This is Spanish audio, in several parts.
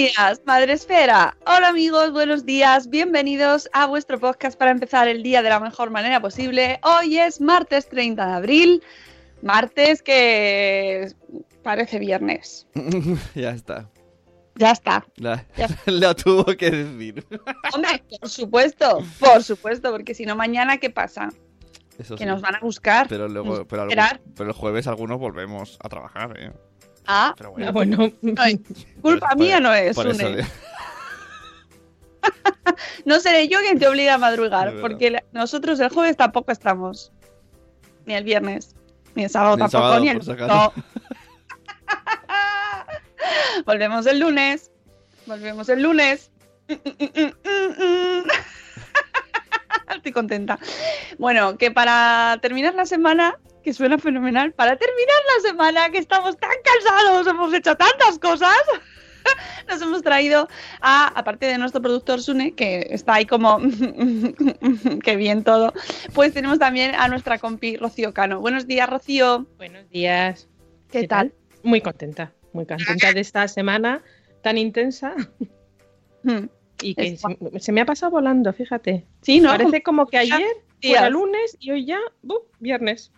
días, Madre Esfera. Hola amigos, buenos días. Bienvenidos a vuestro podcast para empezar el día de la mejor manera posible. Hoy es martes 30 de abril. Martes que parece viernes. ya está. Ya está. La- Ya. Lo tuvo que decir. Hombre, por supuesto, por supuesto, porque si no mañana ¿qué pasa? Eso Que sí. nos van a buscar. Pero luego, pero, algún- pero el jueves algunos volvemos a trabajar, ¿eh? Ah, Pero bueno. Bueno, ay, culpa Por- mía no es. por eso Sune. de- No seré yo quien te obliga a madrugar, porque nosotros el jueves tampoco estamos. Ni el viernes, ni el sábado Ni el tampoco, sábado, ni el. No. Volvemos el lunes. Volvemos el lunes. Estoy contenta. Bueno, que para terminar la semana, que suena fenomenal, para terminar la semana, que estamos tan cansados, hemos hecho tantas cosas, nos hemos traído a, aparte de nuestro productor Sune, que está ahí como, que bien todo, pues tenemos también a nuestra compi Rocío Cano. Buenos días, Rocío. buenos días. ¿Qué, ¿Qué tal? Muy contenta, muy contenta de esta semana tan intensa Hmm. y que Es- se, se me ha pasado volando, fíjate. Sí, ¿no? Parece como que ayer días. fuera lunes y hoy ya, ¡buf! viernes.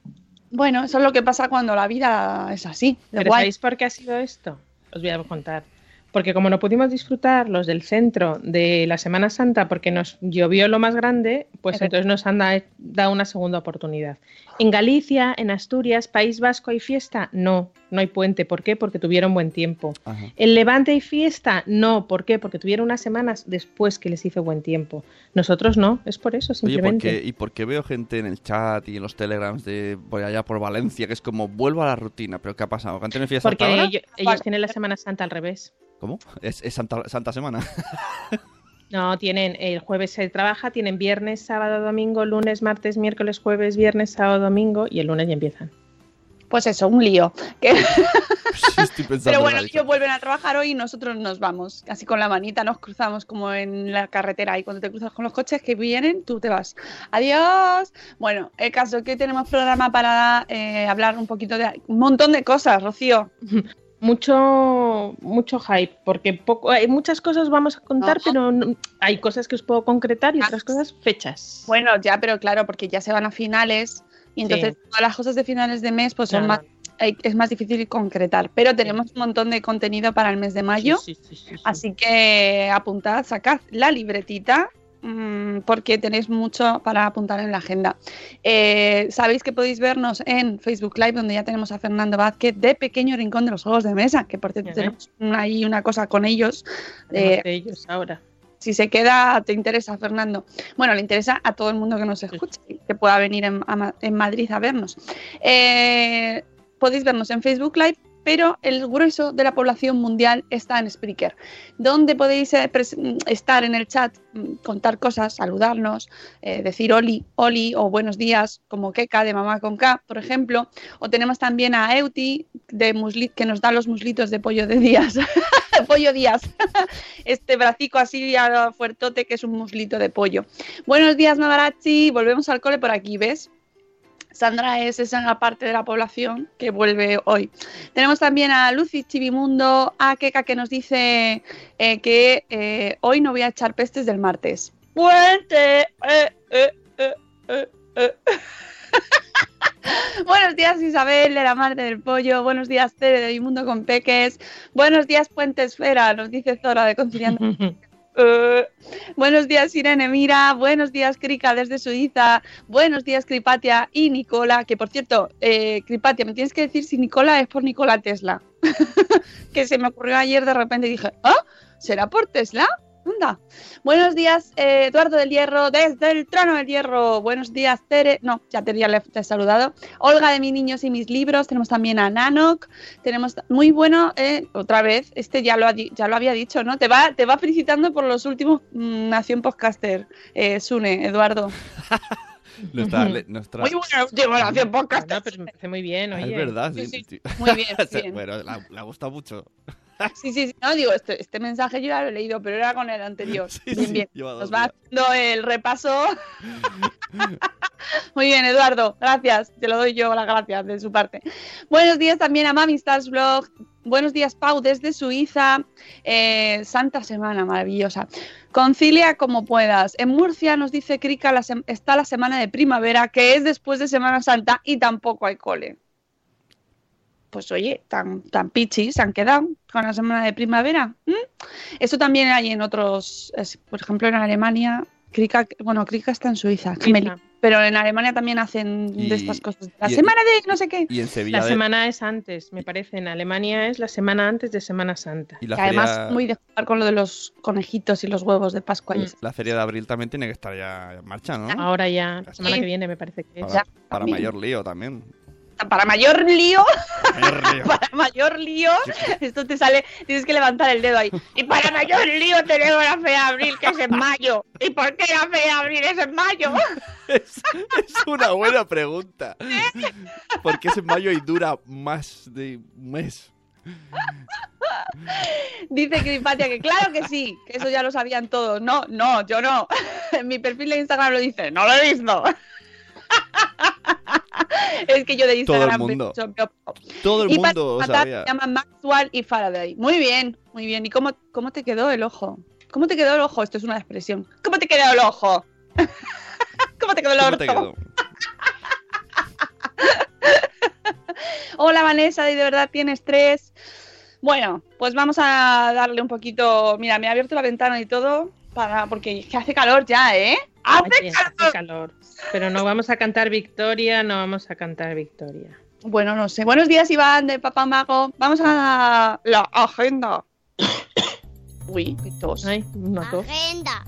Bueno, eso es lo que pasa cuando la vida es así. de Pero guay. ¿sabéis por qué ha sido esto? Os voy a contar. Porque como no pudimos disfrutar los del centro de la Semana Santa porque nos llovió lo más grande, pues entonces nos han da- dado una segunda oportunidad. En Galicia, en Asturias, País Vasco hay fiesta? No, no hay puente. ¿Por qué? Porque tuvieron buen tiempo. Ajá. ¿En Levante hay fiesta? No, ¿por qué? Porque tuvieron unas semanas después que les hizo buen tiempo. Nosotros no, es por eso, Oye, ¿por simplemente. qué, ¿y por qué veo gente en el chat y en los telegrams de voy allá por Valencia que es como vuelvo a la rutina? ¿Pero qué ha pasado? ¿Que han tenido fiesta Porque hasta ahora? ellos, ellos tienen la Semana Santa al revés. ¿Cómo? ¿Es, es Santa, Santa Semana? No, tienen el jueves se trabaja, tienen viernes, sábado, domingo, lunes, martes, miércoles, jueves, viernes, sábado, domingo y el lunes ya empiezan. Pues eso, un lío. Que- Sí, estoy pensando Pero en bueno, ellos vuelven a trabajar hoy y nosotros nos vamos. Así con la manita nos cruzamos como en la carretera y cuando te cruzas con los coches que vienen, tú te vas. Adiós. Bueno, el caso es que hoy tenemos programa para eh, hablar un poquito de un montón de cosas, Rocío. Mucho, mucho hype, porque poco, hay muchas cosas vamos a contar, No. pero no- hay cosas que os puedo concretar y Ah. otras cosas fechas. Bueno, ya, pero claro, porque ya se van a finales y entonces todas las cosas de finales de mes pues son más, es más difícil concretar. Pero tenemos un montón de contenido para el mes de mayo. Sí, sí, sí, sí, sí. Así que apuntad, sacad la libretita mm, porque tenéis mucho para apuntar en la agenda. Eh, Sabéis que podéis vernos en Facebook Live, donde ya tenemos a Fernando Vázquez de Pequeño Rincón de los Juegos de Mesa, que por cierto tenemos ahí una cosa con ellos. Eh, de ellos ahora. Si se queda, te interesa, Fernando. Bueno, le interesa a todo el mundo que nos escuche, que pueda venir en, en Madrid a vernos. Eh, podéis vernos en Facebook Live, pero el grueso de la población mundial está en Spreaker, donde podéis eh, pres- estar en el chat, mm, contar cosas, saludarnos, eh, decir oli, oli o buenos días, como Keka de Mamá con K, por ejemplo. O tenemos también a Euti, de musli- que nos da los muslitos de pollo de días. pollo días. este bracico así ah, fuertote que es un muslito de pollo. Buenos días, Mavarachi. Volvemos al cole por aquí, ¿ves? Sandra es esa parte de la población que vuelve hoy. Tenemos también a Lucy Chivimundo, a Keka que nos dice eh, que eh, hoy no voy a echar pestes del martes. ¡Puente! Eh, eh, eh, eh, eh. Buenos días Isabel de la Marte del Pollo, buenos días Tere de Mundo con Peques, buenos días Puente Esfera, nos dice Zora de Conciliando. Eh, buenos días Irene Mira, buenos días Krika desde Suiza, buenos días Cripatia y Nicola, que por cierto, eh, Cripatia, me tienes que decir si Nicola es por Nicola Tesla, que se me ocurrió ayer de repente y dije, ¿ah? ¿Será por Tesla? Anda. Buenos días, eh, Eduardo del Hierro, desde el trono del Hierro. Buenos días, Tere. No, ya Tere ya le te he saludado. Olga de mis niños y mis libros. Tenemos también a Nanok. Tenemos muy bueno, eh, otra vez, este ya lo, ha ya lo había dicho, ¿no? Te va, te va felicitando por los últimos mm, Nación Podcaster, eh, Sune, Eduardo. Nuestra, le- nuestra- Muy bueno, último Nación Podcaster. No, pero me parece muy bien, Ah, oye. es verdad, sí. Sí. Muy bien, bien. bueno, la- le ha gustado mucho. Sí, sí, sí. No, digo, este, este mensaje yo ya lo he leído, pero era con el anterior. Sí, bien, sí, bien. Nos va haciendo el repaso. Muy bien, Eduardo. Gracias. Te lo doy yo las gracias de su parte. Buenos días también a Mami Stars Vlog. Buenos días, Pau, desde Suiza. Eh, Santa Semana, maravillosa. Concilia como puedas. En Murcia nos dice Krika, la está la semana de primavera, que es después de Semana Santa y tampoco hay cole pues oye, tan, tan pichis se han quedado con la semana de primavera. ¿m? Eso también hay en otros, es- por ejemplo en Alemania, Krika, bueno, Krika está en Suiza, pero en Alemania también hacen Y- de estas cosas. La semana de no sé qué. Y en Sevilla. La de- semana es antes, me parece. En Alemania es la semana antes de Semana Santa. y la que además feria- muy de jugar con lo de los conejitos y los huevos de Pascua. y Mm. La feria de abril también tiene que estar ya en marcha, ¿no? Ahora ya, la semana Sí. que viene me parece que es. Para, Ya, para mayor lío también. Para mayor lío, para mayor lío, esto te sale, tienes que levantar el dedo ahí. Y para mayor lío tenemos la fe de abril, que es en mayo. ¿Y por qué la fe de abril es en mayo? Es, es una buena pregunta. Porque es en mayo y dura más de un mes. Dice Cripatia que claro que sí, que eso ya lo sabían todos. No, no, yo no. En mi perfil de Instagram lo dice, no lo he visto. es que yo de Todo el Instagram mundo. Todo el y mundo sabía. se Maxwell y Faraday. Muy bien, muy bien. ¿Y cómo, cómo te quedó el ojo? ¿Cómo te quedó el ojo? Esto es una expresión. ¿Cómo te quedó el ojo? ¿Cómo te quedó el ¿Cómo orto? te quedó? Hola Vanessa, ¿y de verdad tienes tres? Bueno, pues vamos a darle un poquito. Mira, me he abierto la ventana y todo para porque es que hace calor ya, ¿eh? ¡Hace calor. Pero no vamos a cantar Victoria, no vamos a cantar Victoria. Bueno, no sé. Buenos días, Iván, de Papá Mago. Vamos a la agenda. Uy, qué tos. Ay, una tos. Agenda.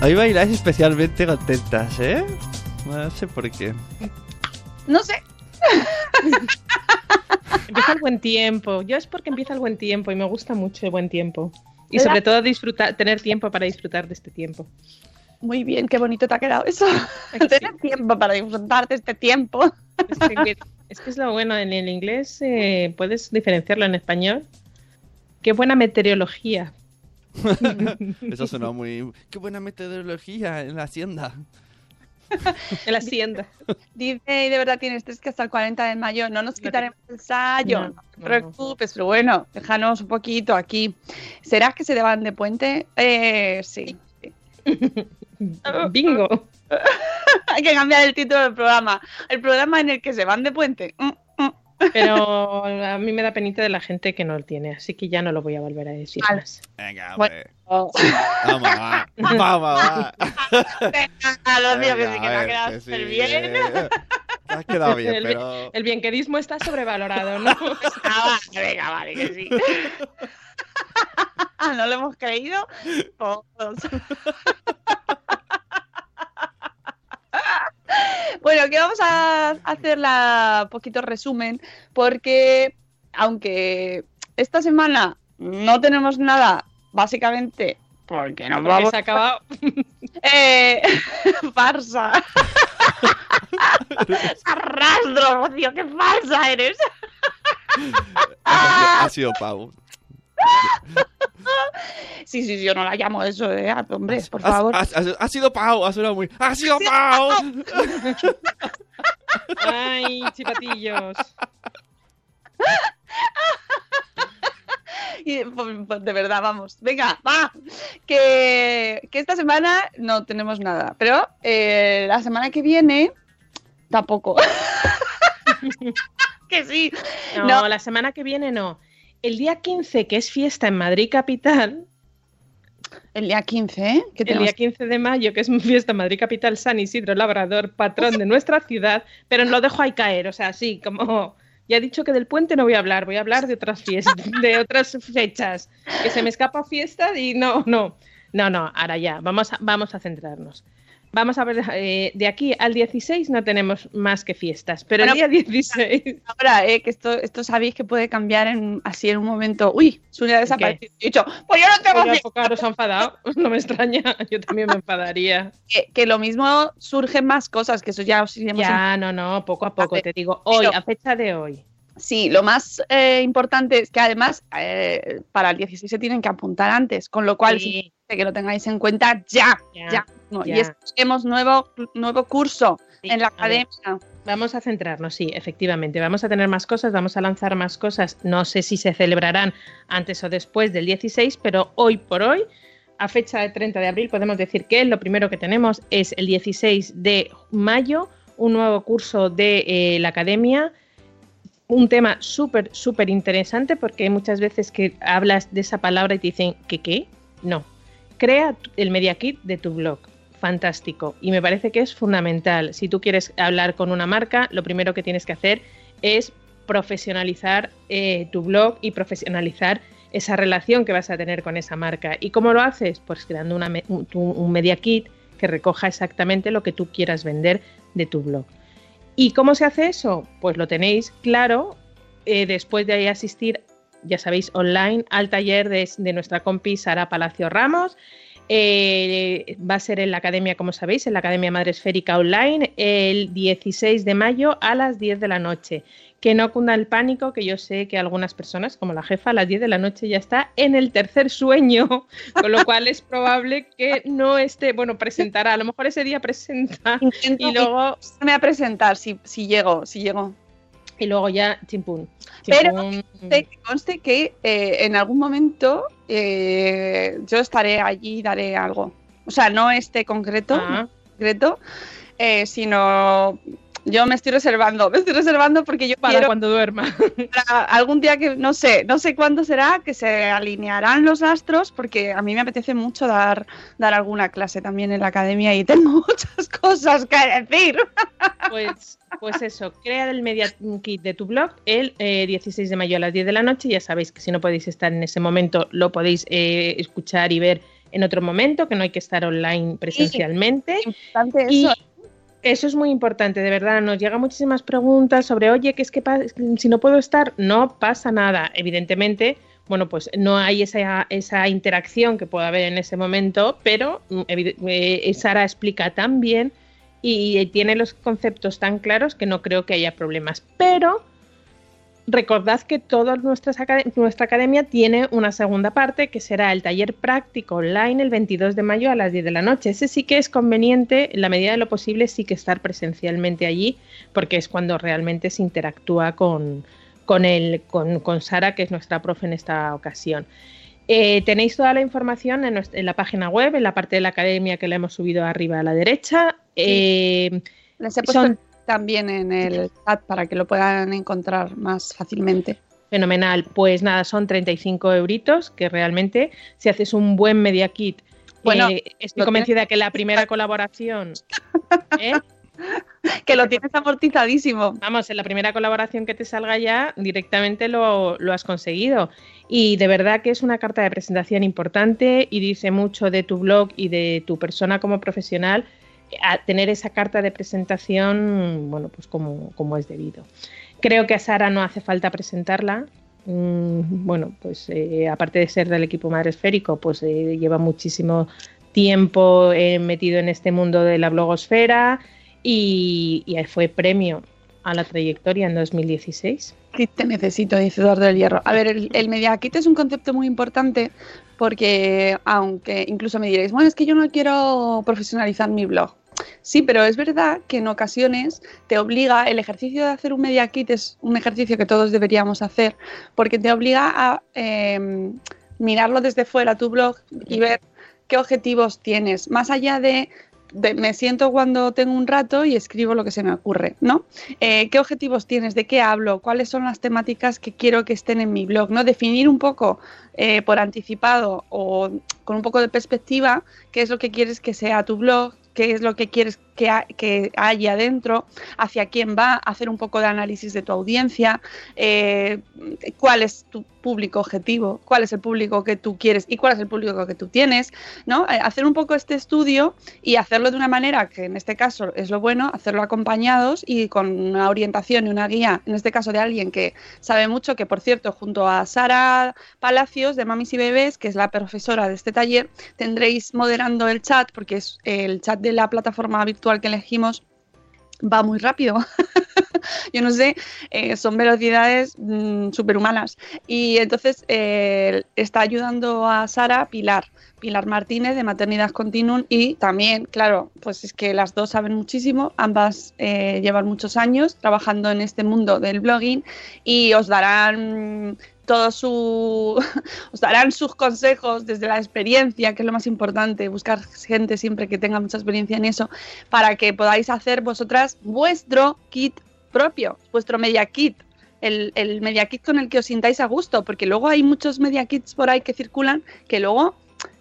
Hoy bailáis especialmente contentas, ¿eh? No sé por qué. No sé. Empieza el buen tiempo. Yo es porque empieza el buen tiempo y me gusta mucho el buen tiempo. Y sobre todo disfrutar, tener tiempo para disfrutar de este tiempo. Muy bien, qué bonito te ha quedado eso. Tener tiempo para disfrutar de este tiempo. Es que, es que es lo bueno, en el inglés eh, puedes diferenciarlo en español. Qué buena meteorología. Eso suena muy. ¡Qué buena metodología en la hacienda! En la hacienda. Dice, y de verdad tienes tres que hasta el 40 de mayo. No nos quitaremos el ensayo. No, No, te preocupes, pero bueno, déjanos un poquito aquí. ¿Será que se deban de puente? Eh, sí. Bingo. Hay que cambiar el título del programa. El programa en el que se van de puente. Mm. Pero a mí me da penita de la gente que no lo tiene, así que ya no lo voy a volver a decir Vale. más. Venga, Bueno. hombre. Oh. Vamos, va. Vamos, va. Venga, los míos que sí que a me ha quedado que sí, súper bien. eh. Ha quedado bien, el, pero... el bienquedismo está sobrevalorado, ¿no? Ah, vale, venga, vale, que sí. ¿No lo hemos creído? Todos. Bueno, que vamos a hacer la poquito resumen porque aunque esta semana no tenemos nada, básicamente porque nos Porque vamos se ha acabado. eh, farsa. Arrastro, Rocío, qué falsa eres. Ha, ha sido Pau. Sí, sí, sí, yo no la llamo eso, eh, hombre, por favor. Ha, sido Pau, ha sonado muy... ¡Ha sido Pau! Ay, chipatillos. Y, pues, pues, de verdad, vamos. Venga, va. Que, que esta semana no tenemos nada. Pero eh, la semana que viene, tampoco. que sí. No, No. la semana que viene no. El día 15, que es fiesta en Madrid Capital, El día 15, ¿eh? ¿Qué el tenemos? día 15 de mayo, que es fiesta en Madrid Capital, San Isidro Labrador, patrón de nuestra ciudad, pero lo dejo ahí caer, o sea, sí, como ya he dicho que del puente no voy a hablar, voy a hablar de otras fiestas, de otras fechas, que se me escapa fiesta y no, no, no, no, ahora ya, vamos a, vamos a centrarnos. Vamos a ver, eh, de aquí al 16 no tenemos más que fiestas, pero Bueno, el día 16... Ahora, eh, que esto, esto sabéis que puede cambiar en, así en un momento. Uy, Sonia ha desaparecido. He dicho, pues yo no tengo fiesta. pues ha enfadado. No me extraña, yo también me enfadaría. que, que lo mismo surgen más cosas, que eso ya os iremos Ya, no, no, poco a poco, te digo, hoy, pero- a fecha de hoy. Sí, lo más eh, importante es que además eh, para el 16 se tienen que apuntar antes, con lo cual Sí. que lo tengáis en cuenta ya, Ya, ya. no. ya. Y es que tenemos nuevo, nuevo curso Sí, en la ver. academia. Vamos a centrarnos, sí, efectivamente. Vamos a tener más cosas, vamos a lanzar más cosas. No sé si se celebrarán antes o después del 16, pero hoy por hoy, a fecha de 30 de abril, podemos decir que lo primero que tenemos es el 16 de mayo, un nuevo curso de eh, la academia. Un tema súper, súper interesante porque hay muchas veces que hablas de esa palabra y te dicen que qué. No. Crea el Media Kit de tu blog fantástico y me parece que es fundamental. Si tú quieres hablar con una marca, lo primero que tienes que hacer es profesionalizar eh, tu blog y profesionalizar esa relación que vas a tener con esa marca. ¿Y cómo lo haces? Pues creando una un media kit que recoja exactamente lo que tú quieras vender de tu blog. ¿Y cómo se hace eso? Pues lo tenéis claro eh, después de asistir, ya sabéis, online al taller de, de nuestra compi Sara Palacio Ramos. Eh, va a ser en la academia, como sabéis, en la Academia Madre Esférica Online, el 16 de mayo a las 10 de la noche. Que no cunda el pánico, que yo sé que algunas personas, como la jefa, a las 10 de la noche ya está en el tercer sueño, con lo cual es probable que no esté, bueno, presentará, a lo mejor ese día presenta Intento y luego, irme a presentar si, si llego, si llego. Y luego ya chimpún. Pero. Conste- que conste que eh, en algún momento eh, yo estaré allí y daré algo. O sea, no este concreto, Ah, concreto eh, sino yo me estoy reservando, me estoy reservando porque yo para quiero cuando duerma. para algún día que no sé, no sé cuándo será, que se alinearán los astros, porque a mí me apetece mucho dar, dar alguna clase también en la academia y tengo muchas cosas que decir. Pues, pues eso, crea el media kit de tu blog el eh, 16 de mayo a las 10 de la noche. Ya sabéis que si no podéis estar en ese momento, lo podéis eh, escuchar y ver en otro momento, que no hay que estar online presencialmente. Importante Y eso. Eso es muy importante, de verdad. Nos llegan muchísimas preguntas sobre, oye, ¿qué es que si no puedo estar? No pasa nada. Evidentemente, bueno, pues no hay esa, esa interacción que pueda haber en ese momento, pero mm, eh, Sara explica tan bien y tiene los conceptos tan claros que no creo que haya problemas. Pero recordad que toda acad- nuestra academia tiene una segunda parte que será el taller práctico online el 22 de mayo a las 10 de la noche. Ese sí que es conveniente, en la medida de lo posible, sí que estar presencialmente allí, porque es cuando realmente se interactúa con, con, el, con, con Sara, que es nuestra profe en esta ocasión. Eh, tenéis toda la información en, nuestra- en la página web, en la parte de la academia que la hemos subido arriba a la derecha. Eh, Les he puesto son- también en el chat para que lo puedan encontrar más fácilmente. Fenomenal. Pues nada, son 35 euritos, que realmente si haces un buen media kit, Bueno, eh, estoy convencida que la primera colaboración... ¿eh? que lo tienes amortizadísimo. Vamos, en la primera colaboración que te salga ya, directamente lo, lo, has conseguido. Y de verdad que es una carta de presentación importante y dice mucho de tu blog y de tu persona como profesional a tener esa carta de presentación, bueno, pues como, como es debido. Creo que a Sara no hace falta presentarla. Mm, bueno, pues eh, aparte de ser del equipo madre esférico, pues eh, lleva muchísimo tiempo eh, metido en este mundo de la blogosfera y, y fue premio a la trayectoria en 2016. Kit te necesito, dice Eduardo del Hierro. A ver, el, el Media Kit es un concepto muy importante porque, aunque incluso me diréis, bueno, es que yo no quiero profesionalizar mi blog. Sí, pero es verdad que en ocasiones te obliga, el ejercicio de hacer un media kit es un ejercicio que todos deberíamos hacer, porque te obliga a eh, mirarlo desde fuera tu blog y ver qué objetivos tienes, más allá de me siento cuando tengo un rato y escribo lo que se me ocurre, ¿no? Eh, ¿Qué objetivos tienes? ¿De qué hablo? ¿Cuáles son las temáticas que quiero que estén en mi blog? ¿no? Definir un poco eh, por anticipado o con un poco de perspectiva qué es lo que quieres que sea tu blog, qué es lo que quieres que, ha, que haya dentro, hacia quién va, hacer un poco de análisis de tu audiencia, eh, cuál es tu público objetivo, cuál es el público que tú quieres y cuál es el público que tú tienes, ¿no? Eh, hacer un poco este estudio y hacerlo de una manera que en este caso es lo bueno, hacerlo acompañados y con una orientación y una guía, en este caso de alguien que sabe mucho, que por cierto, junto a Sara Palacios de Mamis y Bebés, que es la profesora de este taller, tendréis moderando el chat, porque es el chat de la plataforma virtual que elegimos va muy rápido. Yo no sé, eh, son velocidades mmm, superhumanas. Y entonces eh, está ayudando a Sara Pilar, Pilar Martínez de Maternidad Continuum y también, claro, pues es que las dos saben muchísimo, ambas eh, llevan muchos años trabajando en este mundo del blogging y os darán todo su os darán sus consejos desde la experiencia, que es lo más importante, buscar gente siempre que tenga mucha experiencia en eso, para que podáis hacer vosotras vuestro kit propio, vuestro media kit. El, el media kit con el que os sintáis a gusto, porque luego hay muchos media kits por ahí que circulan que luego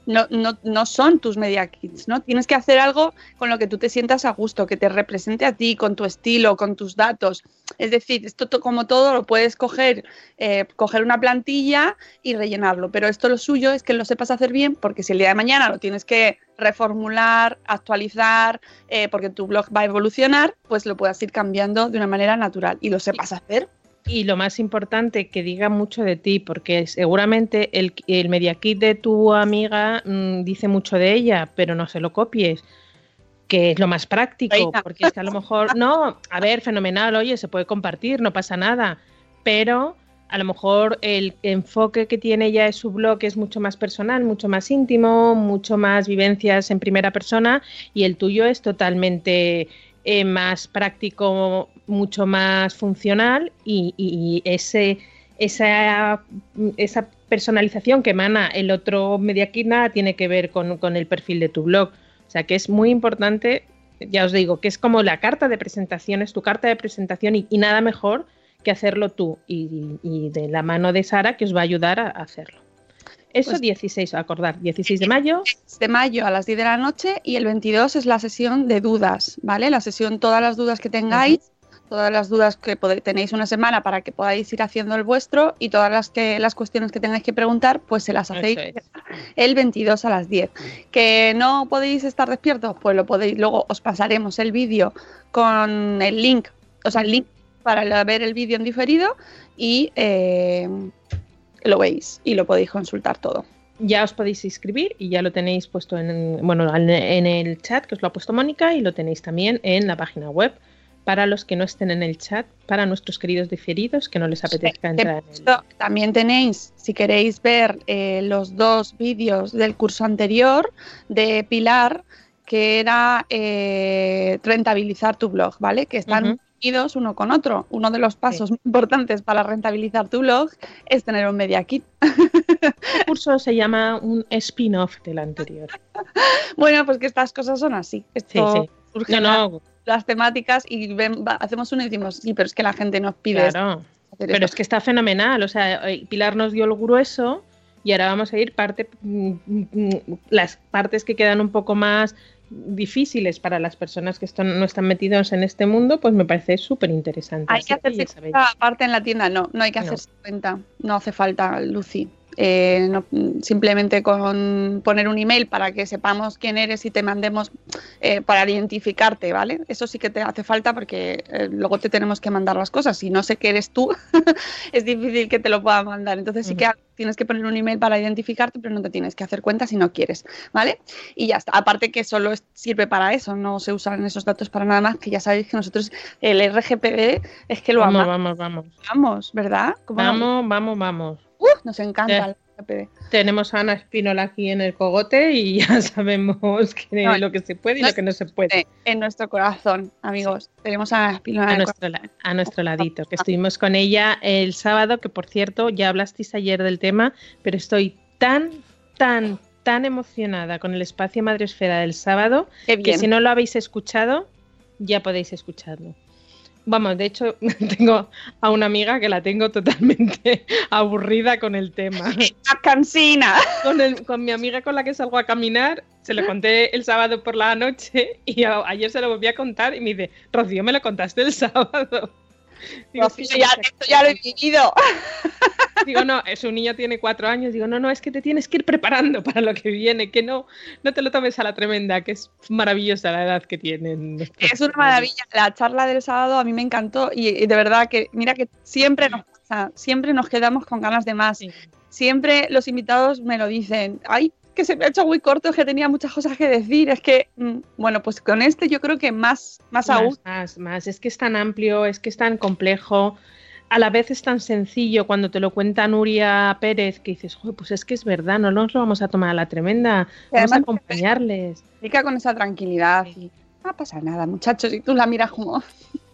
no, no, no, son tus media kits, ¿no? Tienes que hacer algo con lo que tú te sientas a gusto, que te represente a ti, con tu estilo, con tus datos. Es decir, esto como todo lo puedes coger, eh, coger una plantilla y rellenarlo, pero esto lo suyo es que lo sepas hacer bien, porque si el día de mañana lo tienes que reformular, actualizar, eh, porque tu blog va a evolucionar, pues lo puedas ir cambiando de una manera natural y lo sepas hacer y lo más importante, que diga mucho de ti, porque seguramente el, el media kit de tu amiga mmm, dice mucho de ella, pero no se lo copies, que es lo más práctico, porque es que a lo mejor, no, a ver, fenomenal, oye, se puede compartir, no pasa nada, pero a lo mejor el enfoque que tiene ella en su blog es mucho más personal, mucho más íntimo, mucho más vivencias en primera persona y el tuyo es totalmente eh, más práctico, mucho más funcional y, y ese, esa, esa, personalización que emana el otro Media Kit nada tiene que ver con, con, el perfil de tu blog. O sea que es muy importante, ya os digo, que es como la carta de presentación, es tu carta de presentación y, y nada mejor que hacerlo tú y, y, de la mano de Sara que os va a ayudar a, hacerlo. Eso pues, 16, acordar, 16 de mayo. De mayo a las 10 de la noche y el 22 es la sesión de dudas, ¿vale? La sesión, todas las dudas que tengáis, uh -huh. Todas las dudas que tenéis una semana para que podáis ir haciendo el vuestro y todas las que las cuestiones que tengáis que preguntar, pues se las hacéis es. el 22 a las 10. Que no podéis estar despiertos, pues lo podéis, luego os pasaremos el vídeo con el link, o sea, el link para ver el vídeo en diferido y eh, lo veis y lo podéis consultar todo. Ya os podéis inscribir y ya lo tenéis puesto en, bueno, en el chat que os lo ha puesto Mónica y lo tenéis también en la página web para los que no estén en el chat, para nuestros queridos diferidos que no les apetezca sí, entrar. En el... También tenéis, si queréis ver eh, los dos vídeos del curso anterior de Pilar, que era eh, rentabilizar tu blog, ¿vale? Que están uh -huh unidos uno con otro. Uno de los pasos sí. importantes para rentabilizar tu blog es tener un media kit. El curso se llama un spin-off del anterior. bueno, pues que estas cosas son así. Esto sí, sí. No, no. Las temáticas y ven, va, hacemos uno y decimos, sí, pero es que la gente nos pide. Claro. Pero esto. es que está fenomenal. O sea, eh, Pilar nos dio el grueso y ahora vamos a ir parte mm, mm, las partes que quedan un poco más difíciles para las personas que están, no están metidos en este mundo, pues me parece súper interesante. Hay que hacerse cuenta aparte en la tienda, no, no hay que No. hacerse cuenta, no hace falta, Lucy. Eh, no- simplemente con poner un email para que sepamos quién eres y te mandemos eh, para identificarte, ¿vale? Eso sí que te hace falta porque eh, luego te tenemos que mandar las cosas. Si no sé que eres tú, es difícil que te lo pueda mandar. Entonces sí que tienes que poner un email para identificarte, pero no te tienes que hacer cuenta si no quieres, ¿vale? Y ya está. Aparte que solo sirve para eso, no se usan esos datos para nada más, que ya sabéis que nosotros el RGPD es que lo Vamos, amamos, vamos, vamos. Vamos, ¿verdad? ¿Cómo no? Vamos, vamos, nos encanta el RGPD. Tenemos a Ana Espínola aquí en el cogote y ya sabemos que No, lo que se puede y no lo que no se puede. En nuestro corazón, amigos. Tenemos a la Espinola A nuestro, la- a nuestro ladito, que estuvimos con ella el sábado, que por cierto, ya hablasteis ayer del tema, pero estoy tan, tan, tan emocionada con el espacio Madresfera del sábado, que si no lo habéis escuchado, ya podéis escucharlo. Vamos, de hecho, tengo a una amiga que la tengo totalmente aburrida con el tema. ¡A cansina! Con, el- con mi amiga con la que salgo a caminar, se lo conté el sábado por la noche y a- ayer se lo volví a contar y me dice, Rocío, me lo contaste el sábado. Digo, Rocío, "Sí, ya- esto ya lo he vivido. Digo, no, eh, su niño tiene cuatro años. Digo, no, no, es que te tienes que ir preparando para lo que viene, que no, no te lo tomes a la tremenda, que es maravillosa la edad que tienen. Es una maravilla. La charla del sábado a mí me encantó y, y de verdad que, mira que siempre nos pasa, siempre nos quedamos con ganas de más. Siempre los invitados me lo dicen. Ay, que se me ha hecho muy corto, es que tenía muchas cosas que decir. Es que, mm, bueno, pues con este yo creo que más, más, aún. Más, más. Es que es tan amplio, es que es tan complejo. A la vez es tan sencillo cuando te lo cuenta Nuria Pérez que dices, "Joder, pues es que es verdad, no nos lo vamos a tomar a la tremenda, vamos a acompañarles. Explica con esa tranquilidad y no pasa nada, muchachos. Y tú la miras como,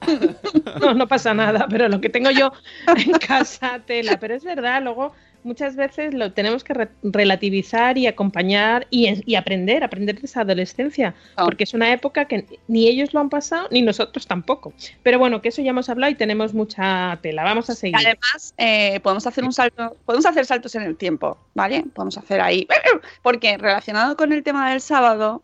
No, no pasa nada, pero lo que tengo yo en casa, tela. Pero es verdad, luego muchas veces lo tenemos que re- relativizar y acompañar y, y aprender, aprender de esa adolescencia, porque es una época que ni ellos lo han pasado ni nosotros tampoco. Pero bueno, que eso ya hemos hablado y tenemos mucha tela. Vamos a Y seguir. además, eh, podemos hacer un salto, podemos hacer saltos en el tiempo, ¿vale? Podemos hacer ahí. Porque relacionado con el tema del sábado,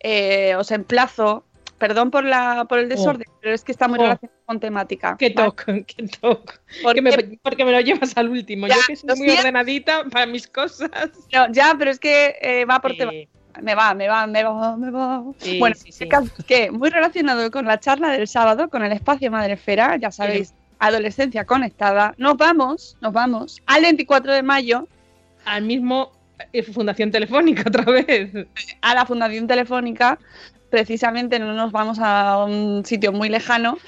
eh, os emplazo, perdón por la, por el desorden, pero es que está muy Oh. relacionado con temática. Qué ¿vale? toque, qué toque. Porque- Que me- porque me lo llevas al último. Ya, Yo que soy muy ordenadita para mis cosas. No, ya, pero es que eh, va por Sí. tema. Me va, me va, me va, me va. Sí, bueno, sí, sí. que muy relacionado con la charla del sábado, con el espacio Madrefera, ya sabéis, adolescencia conectada, nos vamos, nos vamos al 24 de mayo Al mismo eh, Fundación Telefónica otra vez. a la Fundación Telefónica, precisamente no nos vamos a un sitio muy lejano,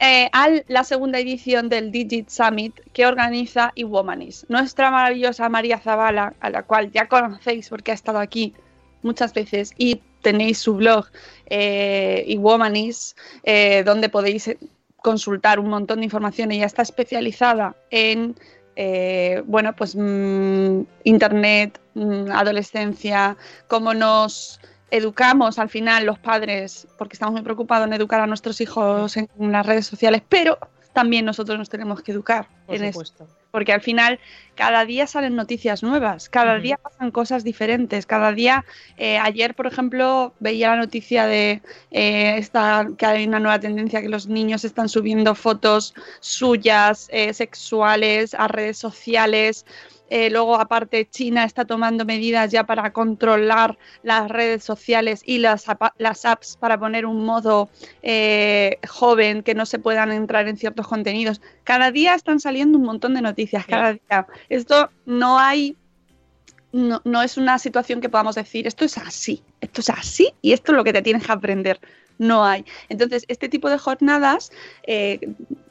eh, a la segunda edición del Digit Summit que organiza eWomanis. Nuestra maravillosa María Zavala, a la cual ya conocéis porque ha estado aquí muchas veces y tenéis su blog eh, eWomanis, eh, donde podéis consultar un montón de información. Ella está especializada en eh, bueno, pues mm, internet, mm, adolescencia, cómo nos educamos al final los padres, porque estamos muy preocupados en educar a nuestros hijos en las redes sociales, pero también nosotros nos tenemos que educar Por en supuesto. Porque al final cada día salen noticias nuevas, cada día pasan cosas diferentes, cada día, eh, ayer por ejemplo veía la noticia de eh, esta, que hay una nueva tendencia que los niños están subiendo fotos suyas eh, sexuales a redes sociales. Eh, luego, aparte, China está tomando medidas ya para controlar las redes sociales y las, apps para poner un modo eh, joven que no se puedan entrar en ciertos contenidos. Cada día están saliendo un montón de noticias, cada día. Esto no hay, no, no es una situación que podamos decir, esto es así, esto es así y esto es lo que te tienes que aprender. No hay. Entonces, este tipo de jornadas, eh,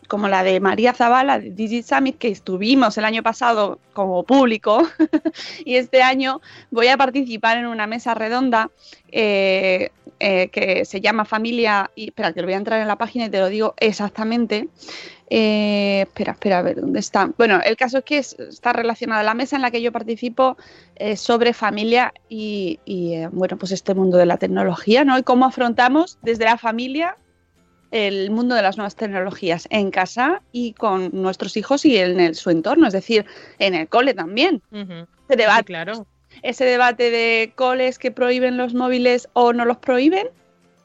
como la de María Zavala de Digit Summit, que estuvimos el año pasado como público, y este año voy a participar en una mesa redonda eh, eh, que se llama Familia, y espera, que lo voy a entrar en la página y te lo digo exactamente. Eh, espera, espera, a ver dónde está. Bueno, el caso es que es- está relacionada la mesa en la que yo participo eh, sobre familia y, y, eh, bueno, pues este mundo de la tecnología, ¿no? Y cómo afrontamos desde la familia el mundo de las nuevas tecnologías en casa y con nuestros hijos y en el- su entorno, es decir, en el cole también. Se debate. Sí, claro. ese debate de coles que prohíben los móviles o no los prohíben.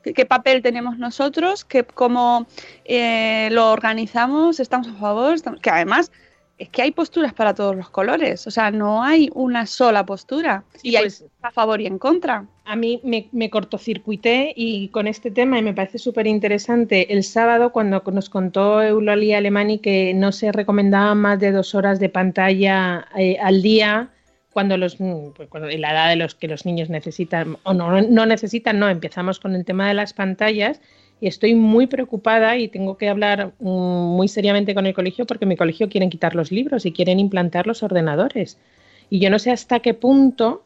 ¿Qué, qué papel tenemos nosotros? ¿Qué, ¿Cómo eh, lo organizamos? ¿Estamos a favor? Estamos- Que además es que hay posturas para todos los colores. O sea, no hay una sola postura. Sí, y hay pues- a favor y en contra. A mí me, me cortocircuité y con este tema, y me parece súper interesante, el sábado cuando nos contó Eulalia Alemani que no se recomendaban más de dos horas de pantalla eh, al día cuando los mm, pues, cuando- la edad de los que los niños necesitan o no, no necesitan, no, empezamos con el tema de las pantallas y estoy muy preocupada y tengo que hablar mm, muy seriamente con el colegio porque mi colegio quieren quitar los libros y quieren implantar los ordenadores. Y yo no sé hasta qué punto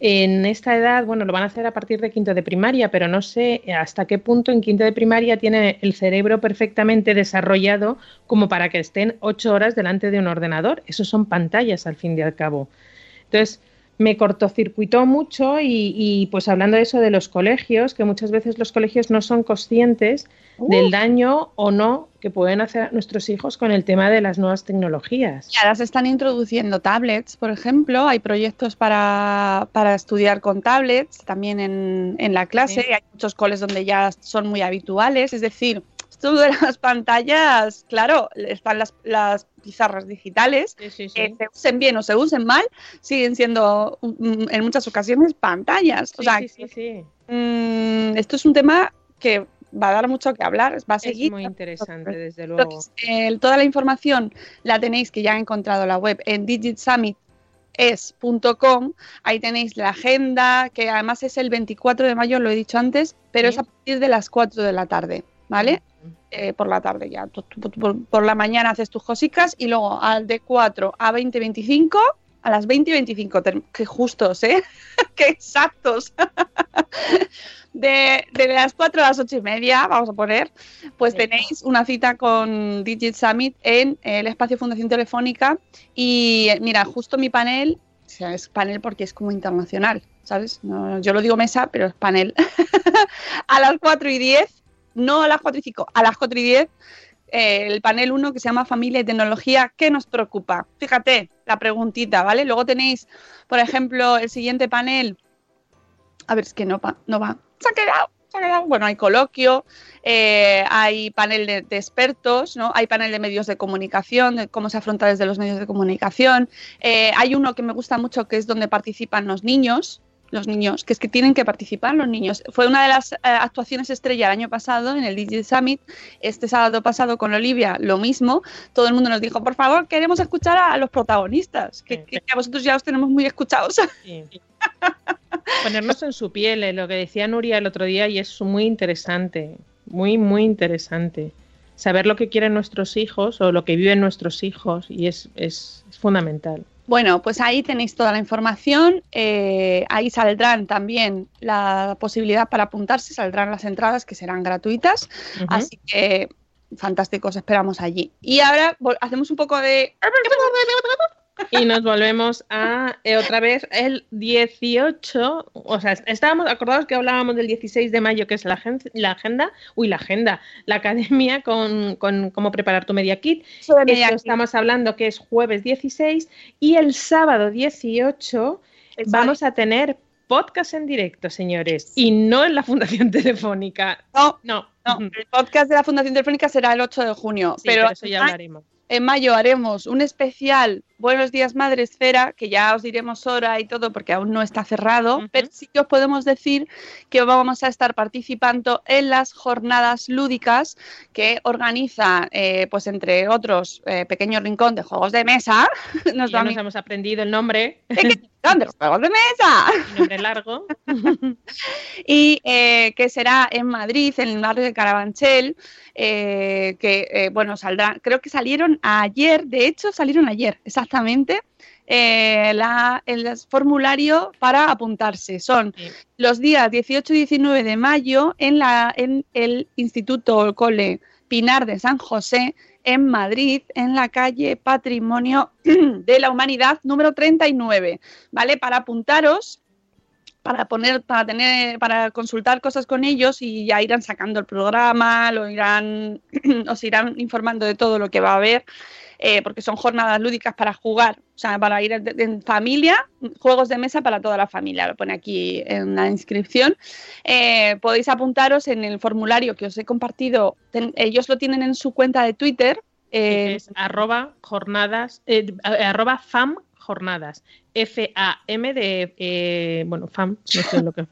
en esta edad, bueno, lo van a hacer a partir de quinto de primaria, pero no sé hasta qué punto en quinto de primaria tiene el cerebro perfectamente desarrollado como para que estén ocho horas delante de un ordenador. Eso son pantallas al fin y al cabo. Entonces, me cortocircuitó mucho y, y, pues hablando de eso de los colegios, que muchas veces los colegios no son conscientes del daño o no que pueden hacer nuestros hijos con el tema de las nuevas tecnologías. Y ahora se están introduciendo tablets, por ejemplo. Hay proyectos para, para estudiar con tablets también en, en la clase. Sí. Hay muchos coles donde ya son muy habituales. Es decir, esto de las pantallas, claro, están las, las pizarras digitales. Sí, sí, sí. que se usen bien o se usen mal, siguen siendo mm, en muchas ocasiones pantallas. o sea, mm, esto es un tema que va a dar mucho que hablar, va a seguir. Es muy interesante, desde luego. Entonces, toda la información la tenéis que ya he encontrado la web en digitsummit.es.com. Ahí tenéis la agenda, que además es el 24 de mayo, lo he dicho antes, pero Sí. es a partir de las 4 de la tarde, ¿vale? Eh, por la tarde ya. Tú- tú- tú- por, por la mañana haces tus cosicas y luego al de 4 a 20.25, a las 20 y 25, ter- qué justos, ¿eh? qué exactos. de, de las 4 a las 8 y media, vamos a poner, pues tenéis una cita con Digit Summit en el espacio Fundación Telefónica y mira, justo mi panel, o sea, es panel porque es como internacional, ¿sabes? No, yo lo digo mesa, pero es panel. a las 4 y 10, no a las 4 y 5, a las 4 y 10, eh, el panel 1 que se llama Familia y Tecnología, ¿qué nos preocupa? Fíjate, la preguntita, ¿vale? Luego tenéis, por ejemplo, el siguiente panel. A ver, es que no, no va. Se ha quedado, se ha quedado. Bueno, hay coloquio, eh, hay panel de, de expertos, ¿no? Hay panel de medios de comunicación, de cómo se afronta desde los medios de comunicación. Eh, hay uno que me gusta mucho que es donde participan los niños, los niños, que es que tienen que participar los niños. Fue una de las eh, actuaciones estrella el año pasado en el Digit Summit, este sábado pasado con Olivia, lo mismo. Todo el mundo nos dijo, por favor, queremos escuchar a, a los protagonistas, que, Sí. que a vosotros ya os tenemos muy escuchados. Sí. Ponernos en su piel, eh, lo que decía Nuria el otro día, y es muy interesante, muy, muy interesante. Saber lo que quieren nuestros hijos o lo que viven nuestros hijos, y es, es, es fundamental. Bueno, pues ahí tenéis toda la información. eh, ahí saldrán también la posibilidad para apuntarse, saldrán las entradas que serán gratuitas. Así que fantástico, os esperamos allí. Y ahora hacemos un poco de... Y nos volvemos a eh, otra vez el 18, o sea, estábamos acordados que hablábamos del 16 de mayo, que es la, agen- la agenda, uy, la agenda, la academia con, con cómo preparar tu media kit. Esto estamos hablando que es jueves 16 y el sábado 18 vamos a tener podcast en directo, señores, y no en la Fundación Telefónica. No, No, no, el podcast de la Fundación Telefónica será el 8 de junio, Sí, pero pero eso ya hablaremos. En mayo haremos un especial Buenos días Madre Esfera, que ya os diremos hora y todo porque aún no está cerrado, pero sí que os podemos decir que vamos a estar participando en las jornadas lúdicas que organiza, eh, pues entre otros, eh, Pequeño Rincón de Juegos de Mesa. nos Ya nos hemos aprendido el nombre, Pequeño Rincón de Juegos de Mesa. y nombre largo. y eh, que será en Madrid, en el barrio de Carabanchel, eh, que eh, bueno, saldrán, creo que salieron ayer, de hecho salieron ayer, exactamente, eh, la- el formulario para apuntarse. Son Sí. los días 18 y 19 de mayo en, la, en el Instituto Cole Pinar de San José, en Madrid, en la calle Patrimonio de la Humanidad número 39, ¿vale? Para apuntaros para poner, para tener, para consultar cosas con ellos y ya irán sacando el programa, lo irán, os irán informando de todo lo que va a haber. Eh, porque son jornadas lúdicas para jugar, o sea, para ir en, familia, juegos de mesa para toda la familia, lo pone aquí en la inscripción. Eh, podéis apuntaros en el formulario que os he compartido, ten- ellos lo tienen en su cuenta de Twitter. eh, es arroba jornadas, eh, arroba fam jornadas. F-A-M de, bueno, fam, no sé lo que.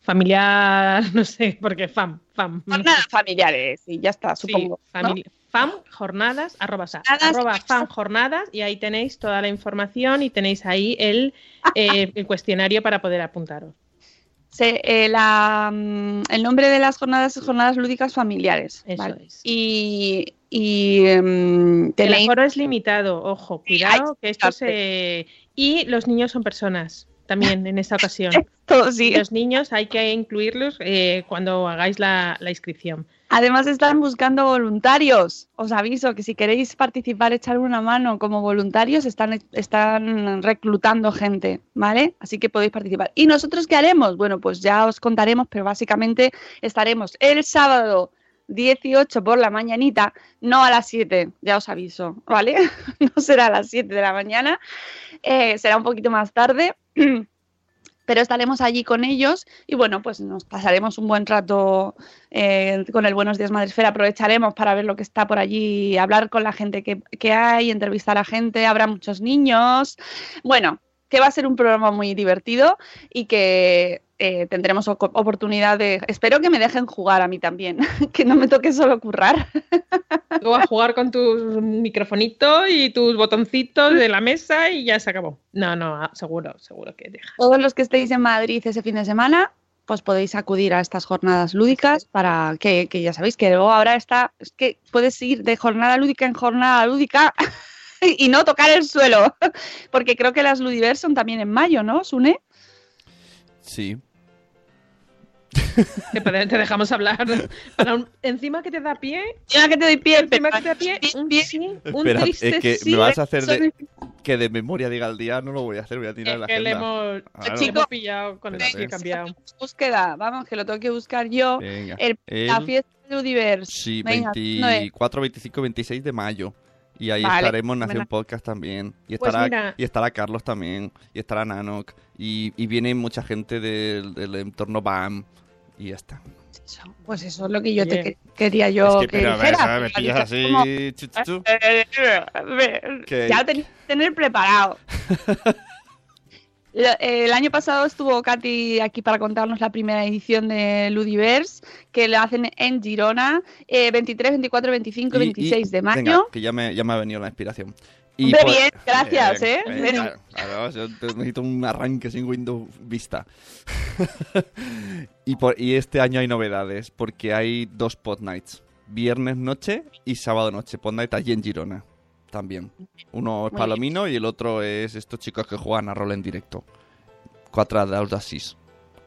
Familiar, no sé, porque fam, fam. jornadas familiares y ya está, Sí, supongo. ¿no? Famili- Fam jornadas, arroba, sa- Jornadas, arroba fam jornadas, y ahí tenéis toda la información y tenéis ahí el, eh, el cuestionario para poder apuntaros. Se- eh, la, mm, el nombre de las jornadas es Jornadas Lúdicas Familiares. Eso ¿vale? es. Y, y, El tenéis. aforo es limitado, ojo, cuidado, que esto se... Y los niños son personas también en esta ocasión. Todo, sí. Los niños hay que incluirlos eh, cuando hagáis la, la inscripción. Además están buscando voluntarios. Os aviso que si queréis participar, echar una mano como voluntarios, están, están reclutando gente, ¿vale? Así que podéis participar. ¿Y nosotros qué haremos? Bueno, pues ya os contaremos, pero básicamente estaremos el sábado 18 por la mañanita, no a las 7, ya os aviso, ¿vale? no será a las 7 de la mañana, eh, será un poquito más tarde. pero estaremos allí con ellos y bueno, pues nos pasaremos un buen rato eh, con el Buenos Días Madresfera, aprovecharemos para ver lo que está por allí, hablar con la gente que, que hay, entrevistar a gente, habrá muchos niños, bueno, que va a ser un programa muy divertido y que eh, tendremos oportunidad de, espero que me dejen jugar a mí también, que no me toque solo currar. Tú vas a jugar con tus microfonitos y tus botoncitos de la mesa y ya se acabó. No, no, ah, seguro, seguro que deja. Todos los que estéis en Madrid ese fin de semana, pues podéis acudir a estas jornadas lúdicas para que, que ya sabéis que luego ahora está, es que puedes ir de jornada lúdica en jornada lúdica y no tocar el suelo, porque creo que las Ludiverse son también en mayo, ¿no, Sune? Sí. Te, dejamos hablar. Para un- encima que te da pie, Ya que te doy pie, encima que te da pie, un sí, un Espera, triste es que sí. me vas a hacer de, que de memoria diga el día, no lo voy a hacer, voy a tirar Es la que le hemos, le Chico, hemos pillado con el pie cambiado. Búsqueda, vamos, que lo tengo que buscar yo. Venga. El- la fiesta de Ludiverse. Sí, Venga, ¿cuándo es? 24, 25, 26 de mayo. Y ahí Vale, estaremos en Nación. Podcast también. Y Pues estará, mira. y estará Carlos también. Y estará Nanok. Y, y viene mucha gente del, del entorno BAM. Y ya está. Eso, Pues eso es lo que yo te quería yo es que, que pero, a ver, dijera, ¿sabes? Me pillas así. como- chu, chu, chu. Que- Ya lo tenéis que tener preparado. El año pasado estuvo Katy aquí para contarnos la primera edición de Ludiverse, que la hacen en Girona, eh, 23, 24, 25 y Y- y- 26 de mayo. Venga, que ya me, ya me ha venido la inspiración. Hombre, por- bien, gracias, ¿eh? eh, Bien. claro, claro, yo necesito un arranque sin Windows Vista. y, por, y este año hay novedades, porque hay dos pod nights. Viernes noche y sábado noche. Pod night allí en Girona. También. Uno es Muy Palomino y el otro es estos chicos que juegan a rol en directo. Cuatro dados de 6.